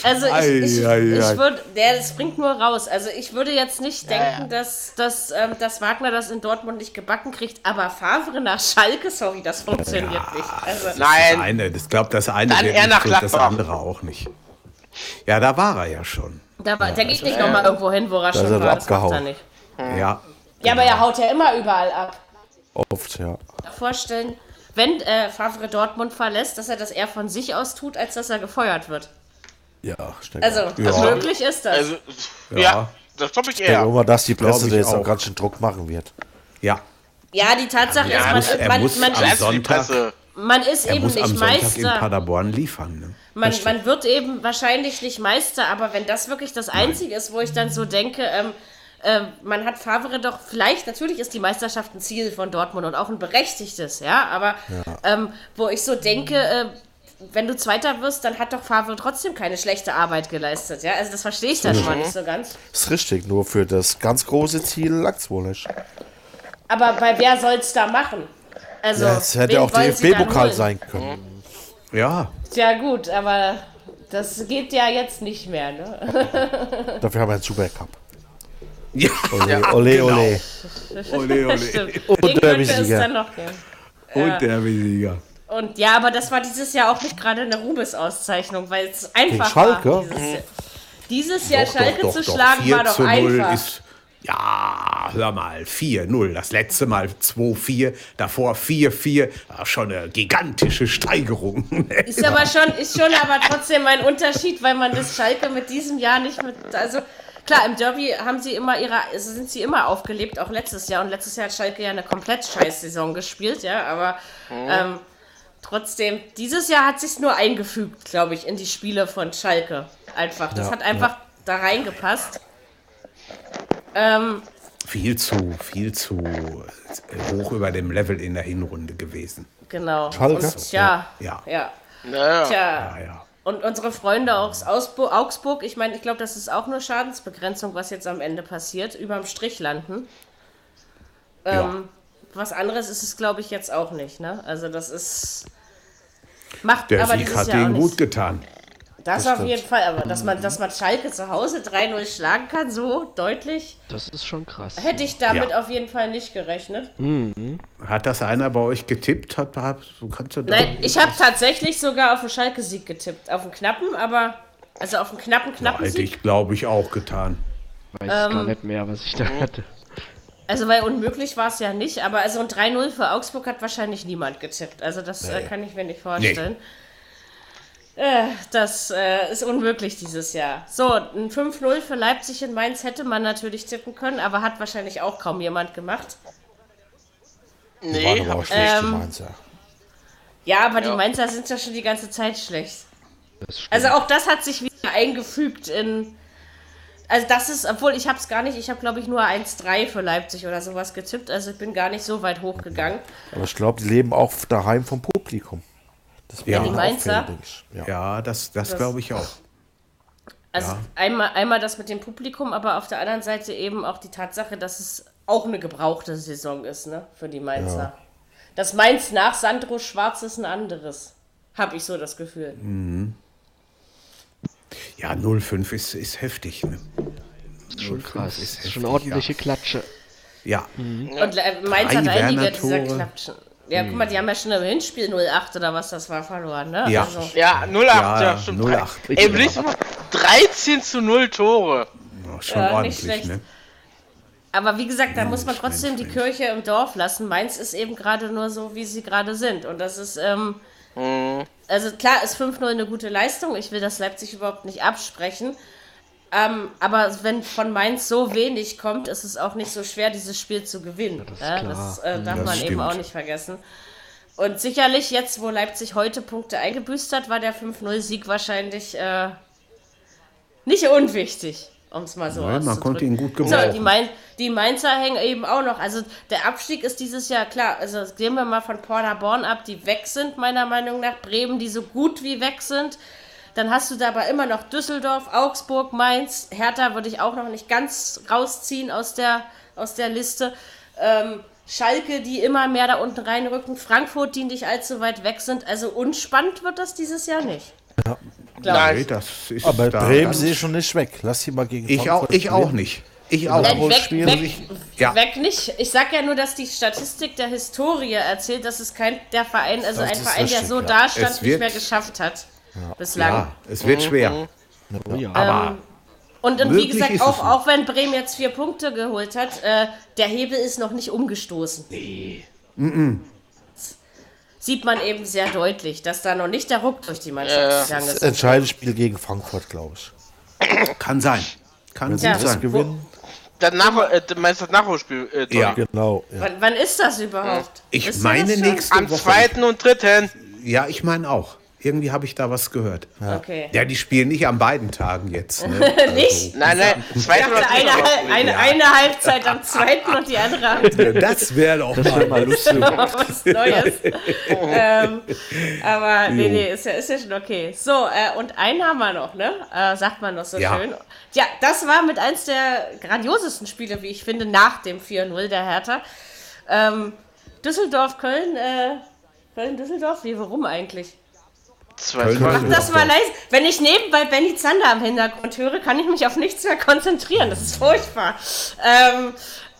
also ich, ich, Ei, ei, ich würde, der, das bringt nur raus. Also ich würde jetzt nicht denken, Dass, dass, ähm, dass Wagner das in Dortmund nicht gebacken kriegt, aber Favre nach Schalke, sorry, das funktioniert nicht. Also, Das Nein, eine, das glaubt das eine Dann wird eher nicht nach das andere auch nicht. Ja, da war er ja schon. da, war, der geht nicht nochmal irgendwo hin, wo er schon war. Das macht er abgehauen. nicht. Ja. Ja, aber er haut ja immer überall ab. Oft, ja. Vorstellen, wenn äh, Favre Dortmund verlässt, dass er das eher von sich aus tut, als dass er gefeuert wird. Ja, denke Also, auch. Ja. möglich ist das. also, ja, Ja. das glaube ich eher. immer, dass die Presse ich da jetzt auch. auch ganz schön Druck machen wird. Ja. Ja, die Tatsache Ja, ist, er man, muss- er man, muss man, am ist, Sonntag- man ist Er eben muss am nicht Sonntag in Meister. Paderborn liefern. Ne? Man, man wird eben wahrscheinlich nicht Meister, aber wenn das wirklich das Einzige ist, wo ich dann so denke, ähm, ähm, man hat Favre doch, vielleicht, natürlich ist die Meisterschaft ein Ziel von Dortmund und auch ein berechtigtes, ja, aber Ähm, wo ich so denke, äh, wenn du Zweiter wirst, dann hat doch Favre trotzdem keine schlechte Arbeit geleistet, ja, also das verstehe ich dann schon mal nicht so ganz. Ist richtig, nur für das ganz große Ziel langt's wohl nicht. Aber bei wer soll es da machen? Also, Ja, es hätte auch dann DFB-Pokal sein können. Ja. Ja gut, aber das geht ja jetzt nicht mehr, ne? Dafür haben wir einen Supercup. Ja. Ole, ole, ole. Ole, ole. Stimmt. Und Derby-Sieger. Und der Sieger. Und ja, aber das war dieses Jahr auch nicht gerade eine Rubesauszeichnung, weil es einfach Schalke? war. Dieses Jahr, dieses Jahr Doch, Schalke doch, zu doch, schlagen 4 war doch zu 0 einfach. Ist, ja, hör mal, 4-0. Das letzte Mal 2-4, davor 4-4. Ah, Schon eine gigantische Steigerung. Ist aber schon, ist schon aber trotzdem ein Unterschied, weil man das Schalke mit diesem Jahr nicht mit. Also klar, im Derby haben sie immer ihre, also sind sie immer aufgelebt, auch letztes Jahr. Und letztes Jahr hat Schalke ja eine komplett scheiß Saison gespielt, ja, aber ähm, trotzdem, dieses Jahr hat sich nur eingefügt, glaube ich, in die Spiele von Schalke. Einfach. Das Ja, hat einfach da reingepasst. Ähm, Viel zu, viel zu äh, hoch über dem Level in der Hinrunde gewesen. genau. Schalke? Und, ja, Ja. ja. Naja. Tja, Ja, ja. und unsere Freunde aus Augsburg, ich meine, ich glaube, das ist auch nur Schadensbegrenzung, was jetzt am Ende passiert, überm Strich landen. Ähm, Was anderes ist es, glaube ich, jetzt auch nicht, ne? Also das ist. Macht Der aber Sieg hat nicht. gut getan. Das, auf jeden Fall, aber dass man, dass man Schalke zu Hause 3-0 schlagen kann, so deutlich, Das ist schon krass. hätte ich damit Ja. auf jeden Fall nicht gerechnet. Hat das einer bei euch getippt? Hat, hat, so kannst du Nein, ich habe tatsächlich sogar auf den Schalke-Sieg getippt. Auf einen knappen, aber. Also auf einen knappen, knappen Hätte Sieg. ich, glaube ich, auch getan. Weiß gar Ähm, nicht mehr, was ich da hatte. Also, weil unmöglich war es ja nicht, aber also ein 3-0 für Augsburg hat wahrscheinlich niemand getippt. Also, das äh, kann ich mir nicht vorstellen. Äh, das äh, ist unmöglich dieses Jahr. So, ein 5-0 für Leipzig in Mainz hätte man natürlich tippen können, aber hat wahrscheinlich auch kaum jemand gemacht. Nee, aber schlecht, die Ähm, Mainzer. Ja, aber Ja. die Mainzer sind ja schon die ganze Zeit schlecht. Also auch das hat sich wieder eingefügt in. Also das ist, obwohl ich habe es gar nicht, ich habe glaube ich nur 1-3 für Leipzig oder sowas getippt, also ich bin gar nicht so weit hochgegangen. Aber ich glaube, die leben auch daheim vom Publikum. Das Ja, wäre die auch Mainzer? Ja. Ja, das, das Das- glaube ich auch. Also einmal, einmal das mit dem Publikum, aber auf der anderen Seite eben auch die Tatsache, dass es auch eine gebrauchte Saison ist, ne, für die Mainzer. Das Mainz nach Sandro Schwarz ist ein anderes. Habe ich so das Gefühl. Ja, 0,5 ist, ist heftig. Ne? Das ist schon 0,5 krass. ist Das ist schon heftig, eine ordentliche Klatsche. Ja, Und äh, Mainz hat einige dieser. Klatschen. Ja, guck mal, die haben ja schon im Hinspiel 08 oder was das war verloren, ne? Ja. Also, ja, 08, Ja, ja, stimmt. 08. Ey, mal, 13 zu 0 Tore. ja, schon Ja, ordentlich. Ne? Aber wie gesagt, da muss man trotzdem Mensch, die Mensch. Kirche im Dorf lassen. Mainz ist eben gerade nur so, wie sie gerade sind. Und das ist, ähm, also klar ist 5-0 eine gute Leistung. Ich will das Leipzig überhaupt nicht absprechen. Ähm, aber wenn von Mainz so wenig kommt, ist es auch nicht so schwer, dieses Spiel zu gewinnen. das ist Ja, klar. das äh, darf Das man eben stimmt. auch nicht vergessen. Und sicherlich jetzt, wo Leipzig heute Punkte eingebüßt hat, war der 5-0-Sieg wahrscheinlich äh, nicht unwichtig, um es mal so Nein, man konnte ihn gut So, gebrauchen. die, Main, die Mainzer hängen eben auch noch. Also der Abstieg ist dieses Jahr klar. Also gehen wir mal von Paderborn ab, die weg sind, meiner Meinung nach. Bremen, die so gut wie weg sind. Dann hast du dabei immer noch Düsseldorf, Augsburg, Mainz. Hertha würde ich auch noch nicht ganz rausziehen aus der, aus der Liste. Ähm, Schalke, die immer mehr da unten reinrücken. Frankfurt, die nicht allzu weit weg sind. Also unspannend wird das dieses Jahr nicht. Glaub Nee, das ist Aber da Bremen sehe ich schon nicht weg. Lass sie mal gegen Ich auch, ich auch nicht. Ich auch. Nein, weg, Spiel- weg, Ja. weg nicht. Ich sag ja nur, dass die Statistik der Historie erzählt, dass es kein der Verein, also Das ein Verein, der richtig, so ja. dastand, Es nicht mehr geschafft hat. Bislang. Ja, es wird schwer. Oh ja. Aber Und, und wie gesagt, auch, auch wenn Bremen jetzt vier Punkte geholt hat, äh, der Hebel ist noch nicht umgestoßen. Nee. Sieht man eben sehr deutlich, dass da noch nicht der Ruck durch die Mannschaft gegangen Das ist. entscheidende Spiel gegen Frankfurt, glaube ich. kann sein. Kann Wenn sie Ja. gut das sein. gewinnen, Das Nach äh, meinst du das Nachholspiel? Äh? Ja. genau. Ja. Wann, wann ist das überhaupt? Ich ihr meine das nächste Am Woche. zweiten und dritten. Ja, ich meine auch. Irgendwie habe ich da was gehört. Okay. Ja, die spielen nicht an beiden Tagen jetzt. Ne? Nicht? Nein, nein, Ich zweite dachte, eine, dritte. Hal- eine, eine Halbzeit am zweiten und die andere Halbzeit Das wäre doch Das wäre mal lustig. was Neues. ähm, aber nee, nee, ist ja, ist ja schon okay. So, äh, und einen haben wir noch, ne? Äh, sagt man noch so Ja. schön. Ja, das war mit eins der grandiosesten Spiele, wie ich finde, nach dem 4-0 der Hertha. Ähm, Düsseldorf, Köln, äh, Köln, Düsseldorf, wie, warum eigentlich? Köln- Mach das mal leise. Wenn ich nebenbei Benny Zander am Hintergrund höre, kann ich mich auf nichts mehr konzentrieren. Das ist furchtbar. Ähm,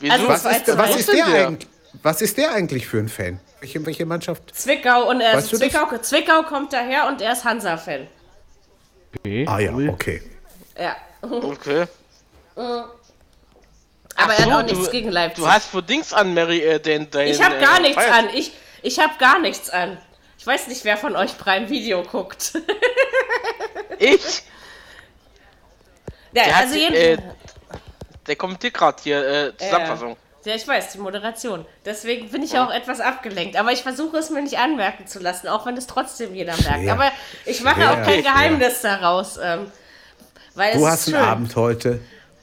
also Was ist, was, ist der der? eigentlich, was ist der eigentlich für ein Fan? Welche, welche Mannschaft? Zwickau und er Weißt ist? Zwickau, Zwickau kommt daher und er ist Hansa-Fan. Okay, Ah ja, okay. Ja. Okay. Aber Ach er hat so, auch nichts du- gegen Leipzig. Du hast für Dings an, Mary, äh, den, den ich habe äh, gar nichts Feier- an. Ich, ich habe gar nichts an. Ich weiß nicht, wer von euch Prime Video guckt. Ich? ja, Der hat, also äh, jeden, der kommentiert gerade hier, äh, Zusammenfassung. ja, ich weiß, die Moderation. Deswegen bin ich auch etwas abgelenkt. Aber ich versuche es mir nicht anmerken zu lassen, auch wenn es trotzdem jeder merkt. Schwer. Aber ich mache Schwer, auch kein. Geheimnis daraus. Ähm, Weil Du es hast ist einen schön. Abend heute.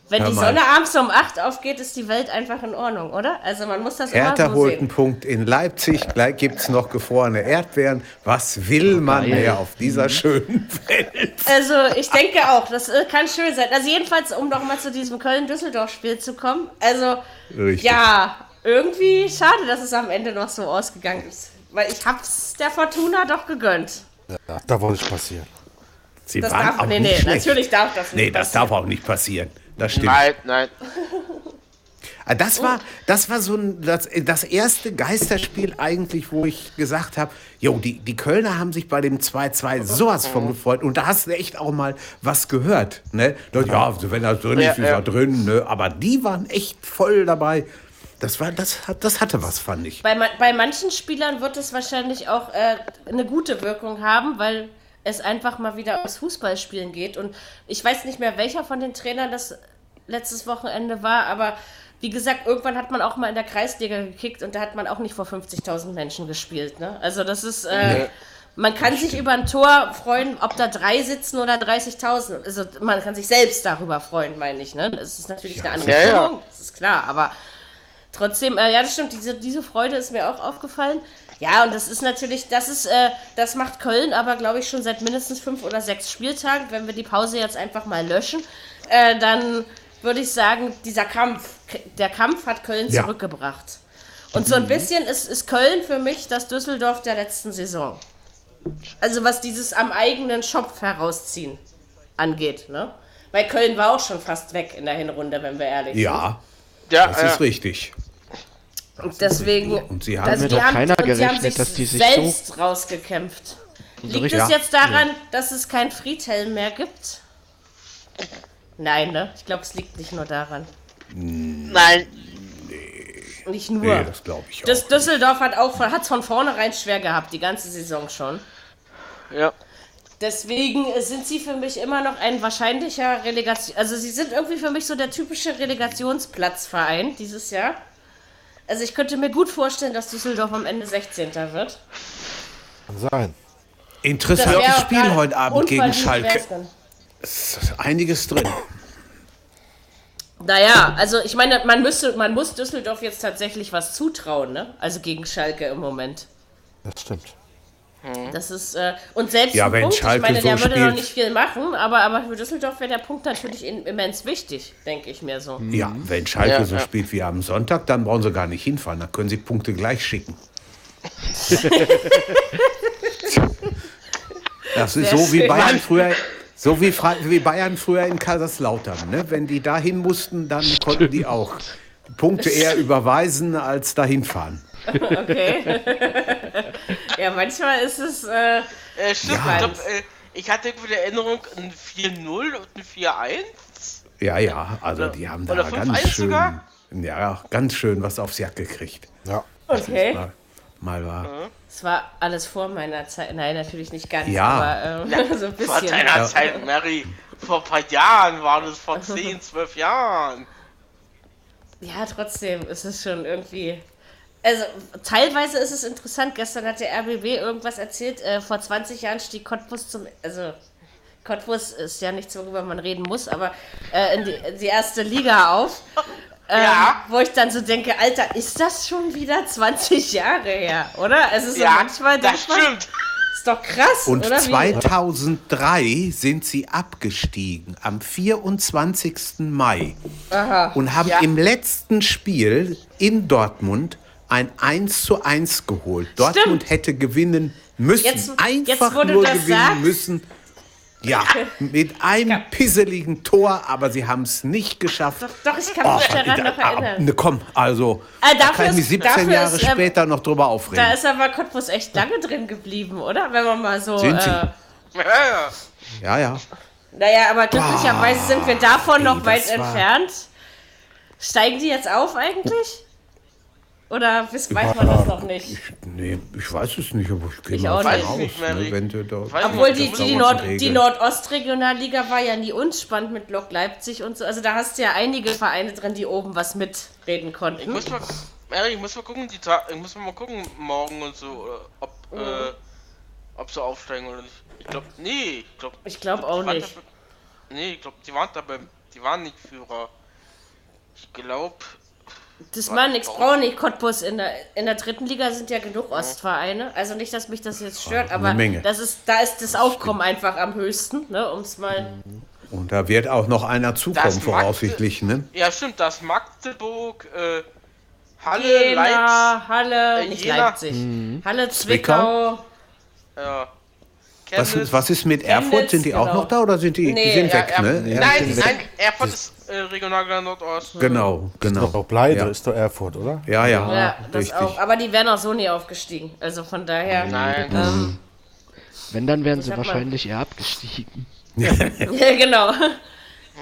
Wenn die mal. Sonne abends um 8 aufgeht, ist die Welt einfach in Ordnung, oder? Also man muss das Hertha immer so holt einen sehen. Punkt in Leipzig. Gleich gibt es noch gefrorene Erdbeeren. Was will man Geil. mehr auf dieser schönen Welt? Also ich denke auch, das äh, kann schön sein. Also jedenfalls, um noch mal zu diesem Köln-Düsseldorf-Spiel zu kommen. Also Richtig. ja, irgendwie schade, dass es am Ende noch so ausgegangen ist. Weil ich hab's der Fortuna doch gegönnt. Ja, da wollte ich passieren. Sie Das waren darf, auch nee, nicht nee, schlecht. natürlich darf das nicht Nee, das passieren. darf auch nicht passieren. Das stimmt. Nein, nein. Ah, Das war, das war so ein, das, das erste Geisterspiel eigentlich, wo ich gesagt habe, jo, die, die Kölner haben sich bei dem 2-2 sowas von gefreut. Und da hast du echt auch mal was gehört. Ne? Ja, wenn das drin Ja, ist, ist ja. er drin. Ne? Aber die waren echt voll dabei. Das, war, das, hat- das hatte was, fand ich. Bei, bei manchen Spielern wird es wahrscheinlich auch äh, eine gute Wirkung haben, weil es einfach mal wieder aufs Fußballspielen geht. Und ich weiß nicht mehr, welcher von den Trainern das letztes Wochenende war, aber wie gesagt, irgendwann hat man auch mal in der Kreisliga gekickt und da hat man auch nicht vor 50.000 Menschen gespielt. Ne? Also das ist, äh, man kann sich über ein Tor freuen, ob da drei sitzen oder 30.000. Also man kann sich selbst darüber freuen, meine ich. Ne? Das ist natürlich eine andere Ja, ja. Stimmung, das ist klar, aber Trotzdem, äh, ja, das stimmt, diese, diese Freude ist mir auch aufgefallen. Ja, und das ist natürlich, das ist, äh, das macht Köln aber, glaube ich, schon seit mindestens fünf oder sechs Spieltagen. Wenn wir die Pause jetzt einfach mal löschen, äh, dann würde ich sagen, dieser Kampf, der Kampf hat Köln Ja. zurückgebracht. Und so ein bisschen ist, ist Köln für mich das Düsseldorf der letzten Saison. Also was dieses am eigenen Schopf herausziehen angeht, ne? Weil Köln war auch schon fast weg in der Hinrunde, wenn wir ehrlich sind. Ja, Ja, das ja. ist richtig. Und deswegen. Und sie haben also mit haben, keiner und sie haben gerechnet, sich dass die sich selbst rausgekämpft. Liegt richtig- es jetzt daran, dass es kein Friedhelm mehr gibt? Nein, ne? Ich glaube, es liegt nicht nur daran. Nein. Nicht nur. Nee, das glaube ich auch. das Düsseldorf hat auch hat von vornherein schwer gehabt, die ganze Saison schon. Ja. Deswegen äh, sind sie für mich immer noch ein wahrscheinlicher Relegation. Also sie sind irgendwie für mich so der typische Relegationsplatzverein dieses Jahr. Also ich könnte mir gut vorstellen, dass Düsseldorf am Ende 16. wird. Kann sein. Interessantes Spiel heute Abend gegen Schalke. Es ist einiges drin. Naja, also ich meine, man müsste, man muss Düsseldorf jetzt tatsächlich was zutrauen, ne? Also gegen Schalke im Moment. Das stimmt. Das ist, äh, und selbst Ja, Punkt, Schalke ich meine, der so würde noch spielt. nicht viel machen, aber, aber für Düsseldorf wäre der Punkt natürlich immens wichtig, denke ich mir so. Ja, wenn Schalke Ja, so ja. spielt wie am Sonntag, dann brauchen sie gar nicht hinfahren. Dann können sie Punkte gleich schicken. das ist Sehr so wie schön. Bayern früher. So wie Bayern früher in Kaiserslautern. Ne? Wenn die dahin mussten, dann konnten die auch Punkte eher überweisen als dahin fahren. Okay. ja, manchmal ist es, äh, Äh, stimmt, Ja. ich, glaub, äh, ich hatte irgendwie die Erinnerung ein 4-0 und ein 4-1. Ja, ja, also die haben da oder ganz 5-1 schön, sogar? ja, ganz schön was aufs Jack gekriegt. Ja. okay. Mal, mal war. Es war alles vor meiner Zeit. Nein, natürlich nicht ganz, Ja. aber ähm, so ein Vor bisschen. deiner Zeit, Mary. Vor ein paar Jahren war das vor 10, 12 Jahren. Ja, trotzdem ist es schon irgendwie. Also, teilweise ist es interessant. Gestern hat der RBB irgendwas erzählt. Äh, vor 20 Jahren stieg Cottbus zum. Also, Cottbus ist ja nichts, worüber man reden muss, aber äh, in, die, in die erste Liga auf. Ähm, Ja. Wo ich dann so denke, Alter, ist das schon wieder 20 Jahre her, oder? Also, so Ja, manchmal das stimmt. ist doch krass, Und oder? Wie- 2003 sind sie abgestiegen, am 24. Mai. Und haben Ja. im letzten Spiel in Dortmund ein 1 zu 1 geholt. Dortmund hätte gewinnen müssen. Jetzt- jetzt, Einfach du nur das gewinnen sagst. müssen. Ja, mit einem pisseligen Tor, aber sie haben es nicht geschafft. Doch, doch, ich kann Oh, mich daran noch erinnern. ne, komm, also, Ah, da kann ich mich ist- 17 dafür Jahre ist, ähm, später noch drüber aufregen. Da ist aber Cottbus echt lange drin geblieben, oder? Wenn man mal so. Sind sie? Äh, Ja, ja. ja, ja. naja, aber glücklicherweise sind wir davon ey, noch weit entfernt. Steigen die jetzt auf eigentlich? Oder weiß man das noch nicht? Nee, ich weiß es nicht, aber ich gehe Ich mal auch davon nicht. aus, Nicht, ne, wenn du da, Weiß Obwohl nicht, die, die, Nord, die. Nordostregionalliga war ja nie unspannend mit Lok Leipzig und so. Also da hast du ja einige Vereine drin, die oben was mitreden Ich konnten. muss mal, Mary, ich muss mal gucken, die Ta ich muss mal gucken morgen und so, oder ob, Mhm. äh, ob sie aufsteigen oder nicht. Ich glaube, nee, ich glaube. Ich glaub auch nicht. Nee, ich glaube, die waren dabei. Die waren nicht Führer. Ich glaube. Das macht nichts, brauchen nicht Cottbus. In der, in der dritten Liga sind ja genug Ostvereine. Also nicht, dass mich das jetzt stört, aber Menge. das ist, da ist das Aufkommen einfach am höchsten, ne? Um es mal. Und da wird auch noch einer zukommen, Das voraussichtlich, ne? Ja, stimmt, das Magdeburg, äh, Halle, Leipzig. Jena, Halle, Äh, nicht Jena. Leipzig. Halle, Zwickau. Ja. Was, Chemnitz. was ist mit Erfurt? Chemnitz, Sind die auch genau. noch da oder sind die, die Nee, sind Ja, weg, er, ne? Ja, nein, sind weg. nein, Erfurt ist äh, Regionalliga Nordost. Genau, genau. Doch Pleite Ja. ist doch Erfurt, oder? Ja, ja, Ja, das richtig. auch. Aber die wären auch so nie aufgestiegen. Also von daher. Nein. Ähm, Wenn, dann wären sie sag mal- wahrscheinlich eher abgestiegen. ja, genau.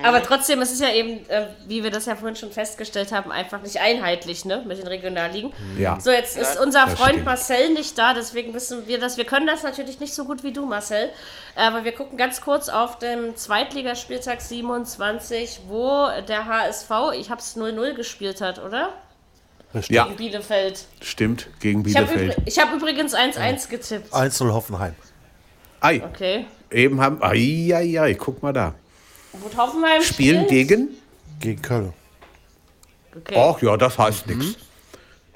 Aber trotzdem, es ist ja eben, äh, wie wir das ja vorhin schon festgestellt haben, einfach nicht einheitlich, ne, mit den Regionalligen. Ja. So, jetzt ist unser das Freund stimmt. Marcel nicht da, deswegen wissen wir das. Wir können das natürlich nicht so gut wie du, Marcel. Aber wir gucken ganz kurz auf dem Zweitligaspieltag 27, wo der HSV, ich hab's 0-0 gespielt hat, oder? Richtig. Ja, Gegen Bielefeld. stimmt, gegen Ich habe Bielefeld. hab übrigens 1-1 getippt. 1-0 Hoffenheim. Ei, Okay. eben haben, ei, ei, ei, guck mal da. Gut, Hoffenheim Spielen spielt. gegen? Gegen Köln. Okay. Ach ja, das heißt nichts.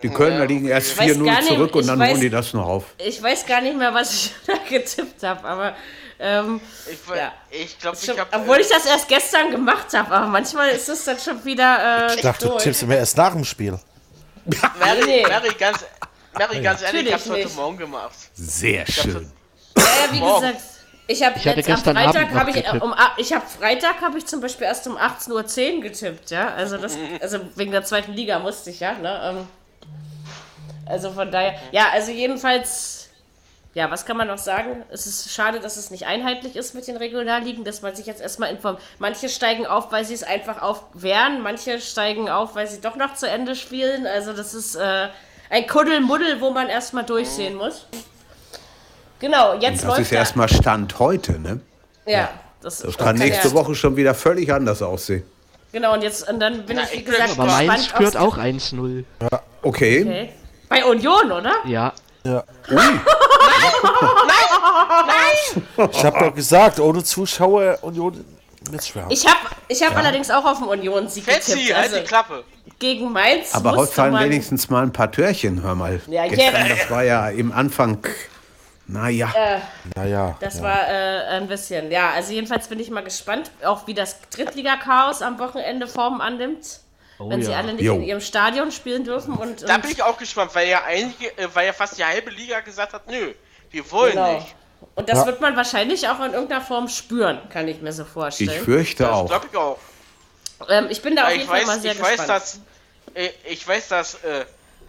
Die Kölner liegen erst Ich weiß 4-0 gar nicht, zurück und dann weiß- holen die das noch auf. Ich weiß gar nicht mehr, was ich da getippt habe, aber ähm, Ich, Ja. ich glaube, ich habe. obwohl ich das erst gestern gemacht habe, aber manchmal ist es dann schon wieder äh, Ich dachte, du durch. tippst immer erst nach dem Spiel. Mary, Nee. Mary, ganz, Mary, ganz ehrlich, ich Natürlich hab's heute. Morgen gemacht. Sehr schön. Ja, ja, wie Morgen. gesagt, ich habe jetzt am Freitag habe ich äh, um ich habe Freitag habe ich zum Beispiel erst um 18:10 Uhr getippt, ja, also das also wegen der zweiten Liga musste ich ja, ne? Ähm, also von daher, ja, also jedenfalls, ja, was kann man noch sagen? Es ist schade, dass es nicht einheitlich ist mit den Regionalligen, dass man sich jetzt erstmal informiert. Manche steigen auf, weil sie es einfach aufwehren, manche steigen auf, weil sie doch noch zu Ende spielen. Also das ist äh, ein Kuddelmuddel, wo man erstmal durchsehen muss. Genau, jetzt Das läuft ist erstmal Stand heute, ne? ja, das, Das kann nächste ja, Woche schon wieder völlig anders aussehen. Genau, und jetzt und dann bin Na, ich, wie gesagt, Aber Mainz gespannt. führt aufs- auch 1-0. Okay. Okay. Bei Union, oder? Ja. Ja. Ich habe doch gesagt, ohne Zuschauer Union schwer. Ich habe ich hab allerdings auch auf den Union-Sieg Fetzi, getippt. halt Also die Klappe. gegen Mainz Aber heute man... wenigstens mal ein paar Törchen, hör mal. Ja, Gestern, jetzt. das war ja im Anfang, naja. naja. Das ja. war äh, ein bisschen, ja. Also jedenfalls bin ich mal gespannt, auch wie das Drittliga-Chaos am Wochenende Form annimmt. Oh wenn sie ja. alle nicht Jo. in ihrem Stadion spielen dürfen. Und, Da und bin ich auch gespannt, weil ja einige, äh, weil ja fast die halbe Liga gesagt hat, nö, wir wollen genau. nicht. Und das Ja. wird man wahrscheinlich auch in irgendeiner Form spüren, kann ich mir so Ich vorstellen. fürchte Das auch. glaube ich auch. ähm, ich bin da auf Weil jeden ich Fall mal weiß, sehr ich weiß, gespannt. dass, äh, ich weiß, dass äh,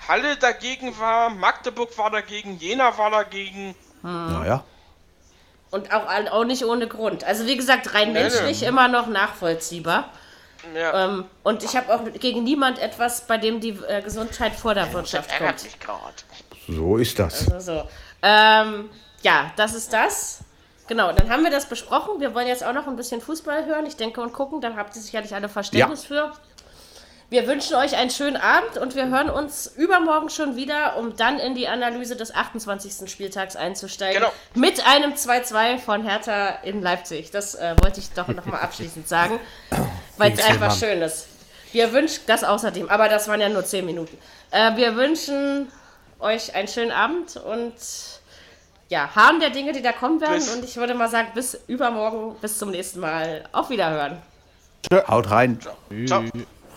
Halle dagegen war, Magdeburg war dagegen, Jena war dagegen. Naja. Und auch, auch nicht ohne Grund. Also wie gesagt, rein Nee, nee. menschlich immer noch nachvollziehbar. Ja, Ähm, und ich habe auch gegen niemand etwas, bei dem die äh, Gesundheit vor der Wirtschaft ärgert kommt. mich gerade. So ist das. Also, ähm, ja, das ist das. Genau, dann haben wir das besprochen. Wir wollen jetzt auch noch ein bisschen Fußball hören, ich denke und gucken. Da habt ihr sicherlich alle Verständnis für. Wir wünschen euch einen schönen Abend und wir hören uns übermorgen schon wieder, um dann in die Analyse des 28. Spieltags einzusteigen. Genau. Mit einem 2-2 von Hertha in Leipzig. Das äh, wollte ich doch nochmal abschließend sagen, weil es einfach schön ist. Wir wünschen das außerdem, aber das waren ja nur 10 Minuten. Äh, wir wünschen euch einen schönen Abend und ja, haben der Dinge, die da kommen werden. Bis- Und ich würde mal sagen, bis übermorgen, bis zum nächsten Mal. Auf Wiederhören. Haut rein. Ciao.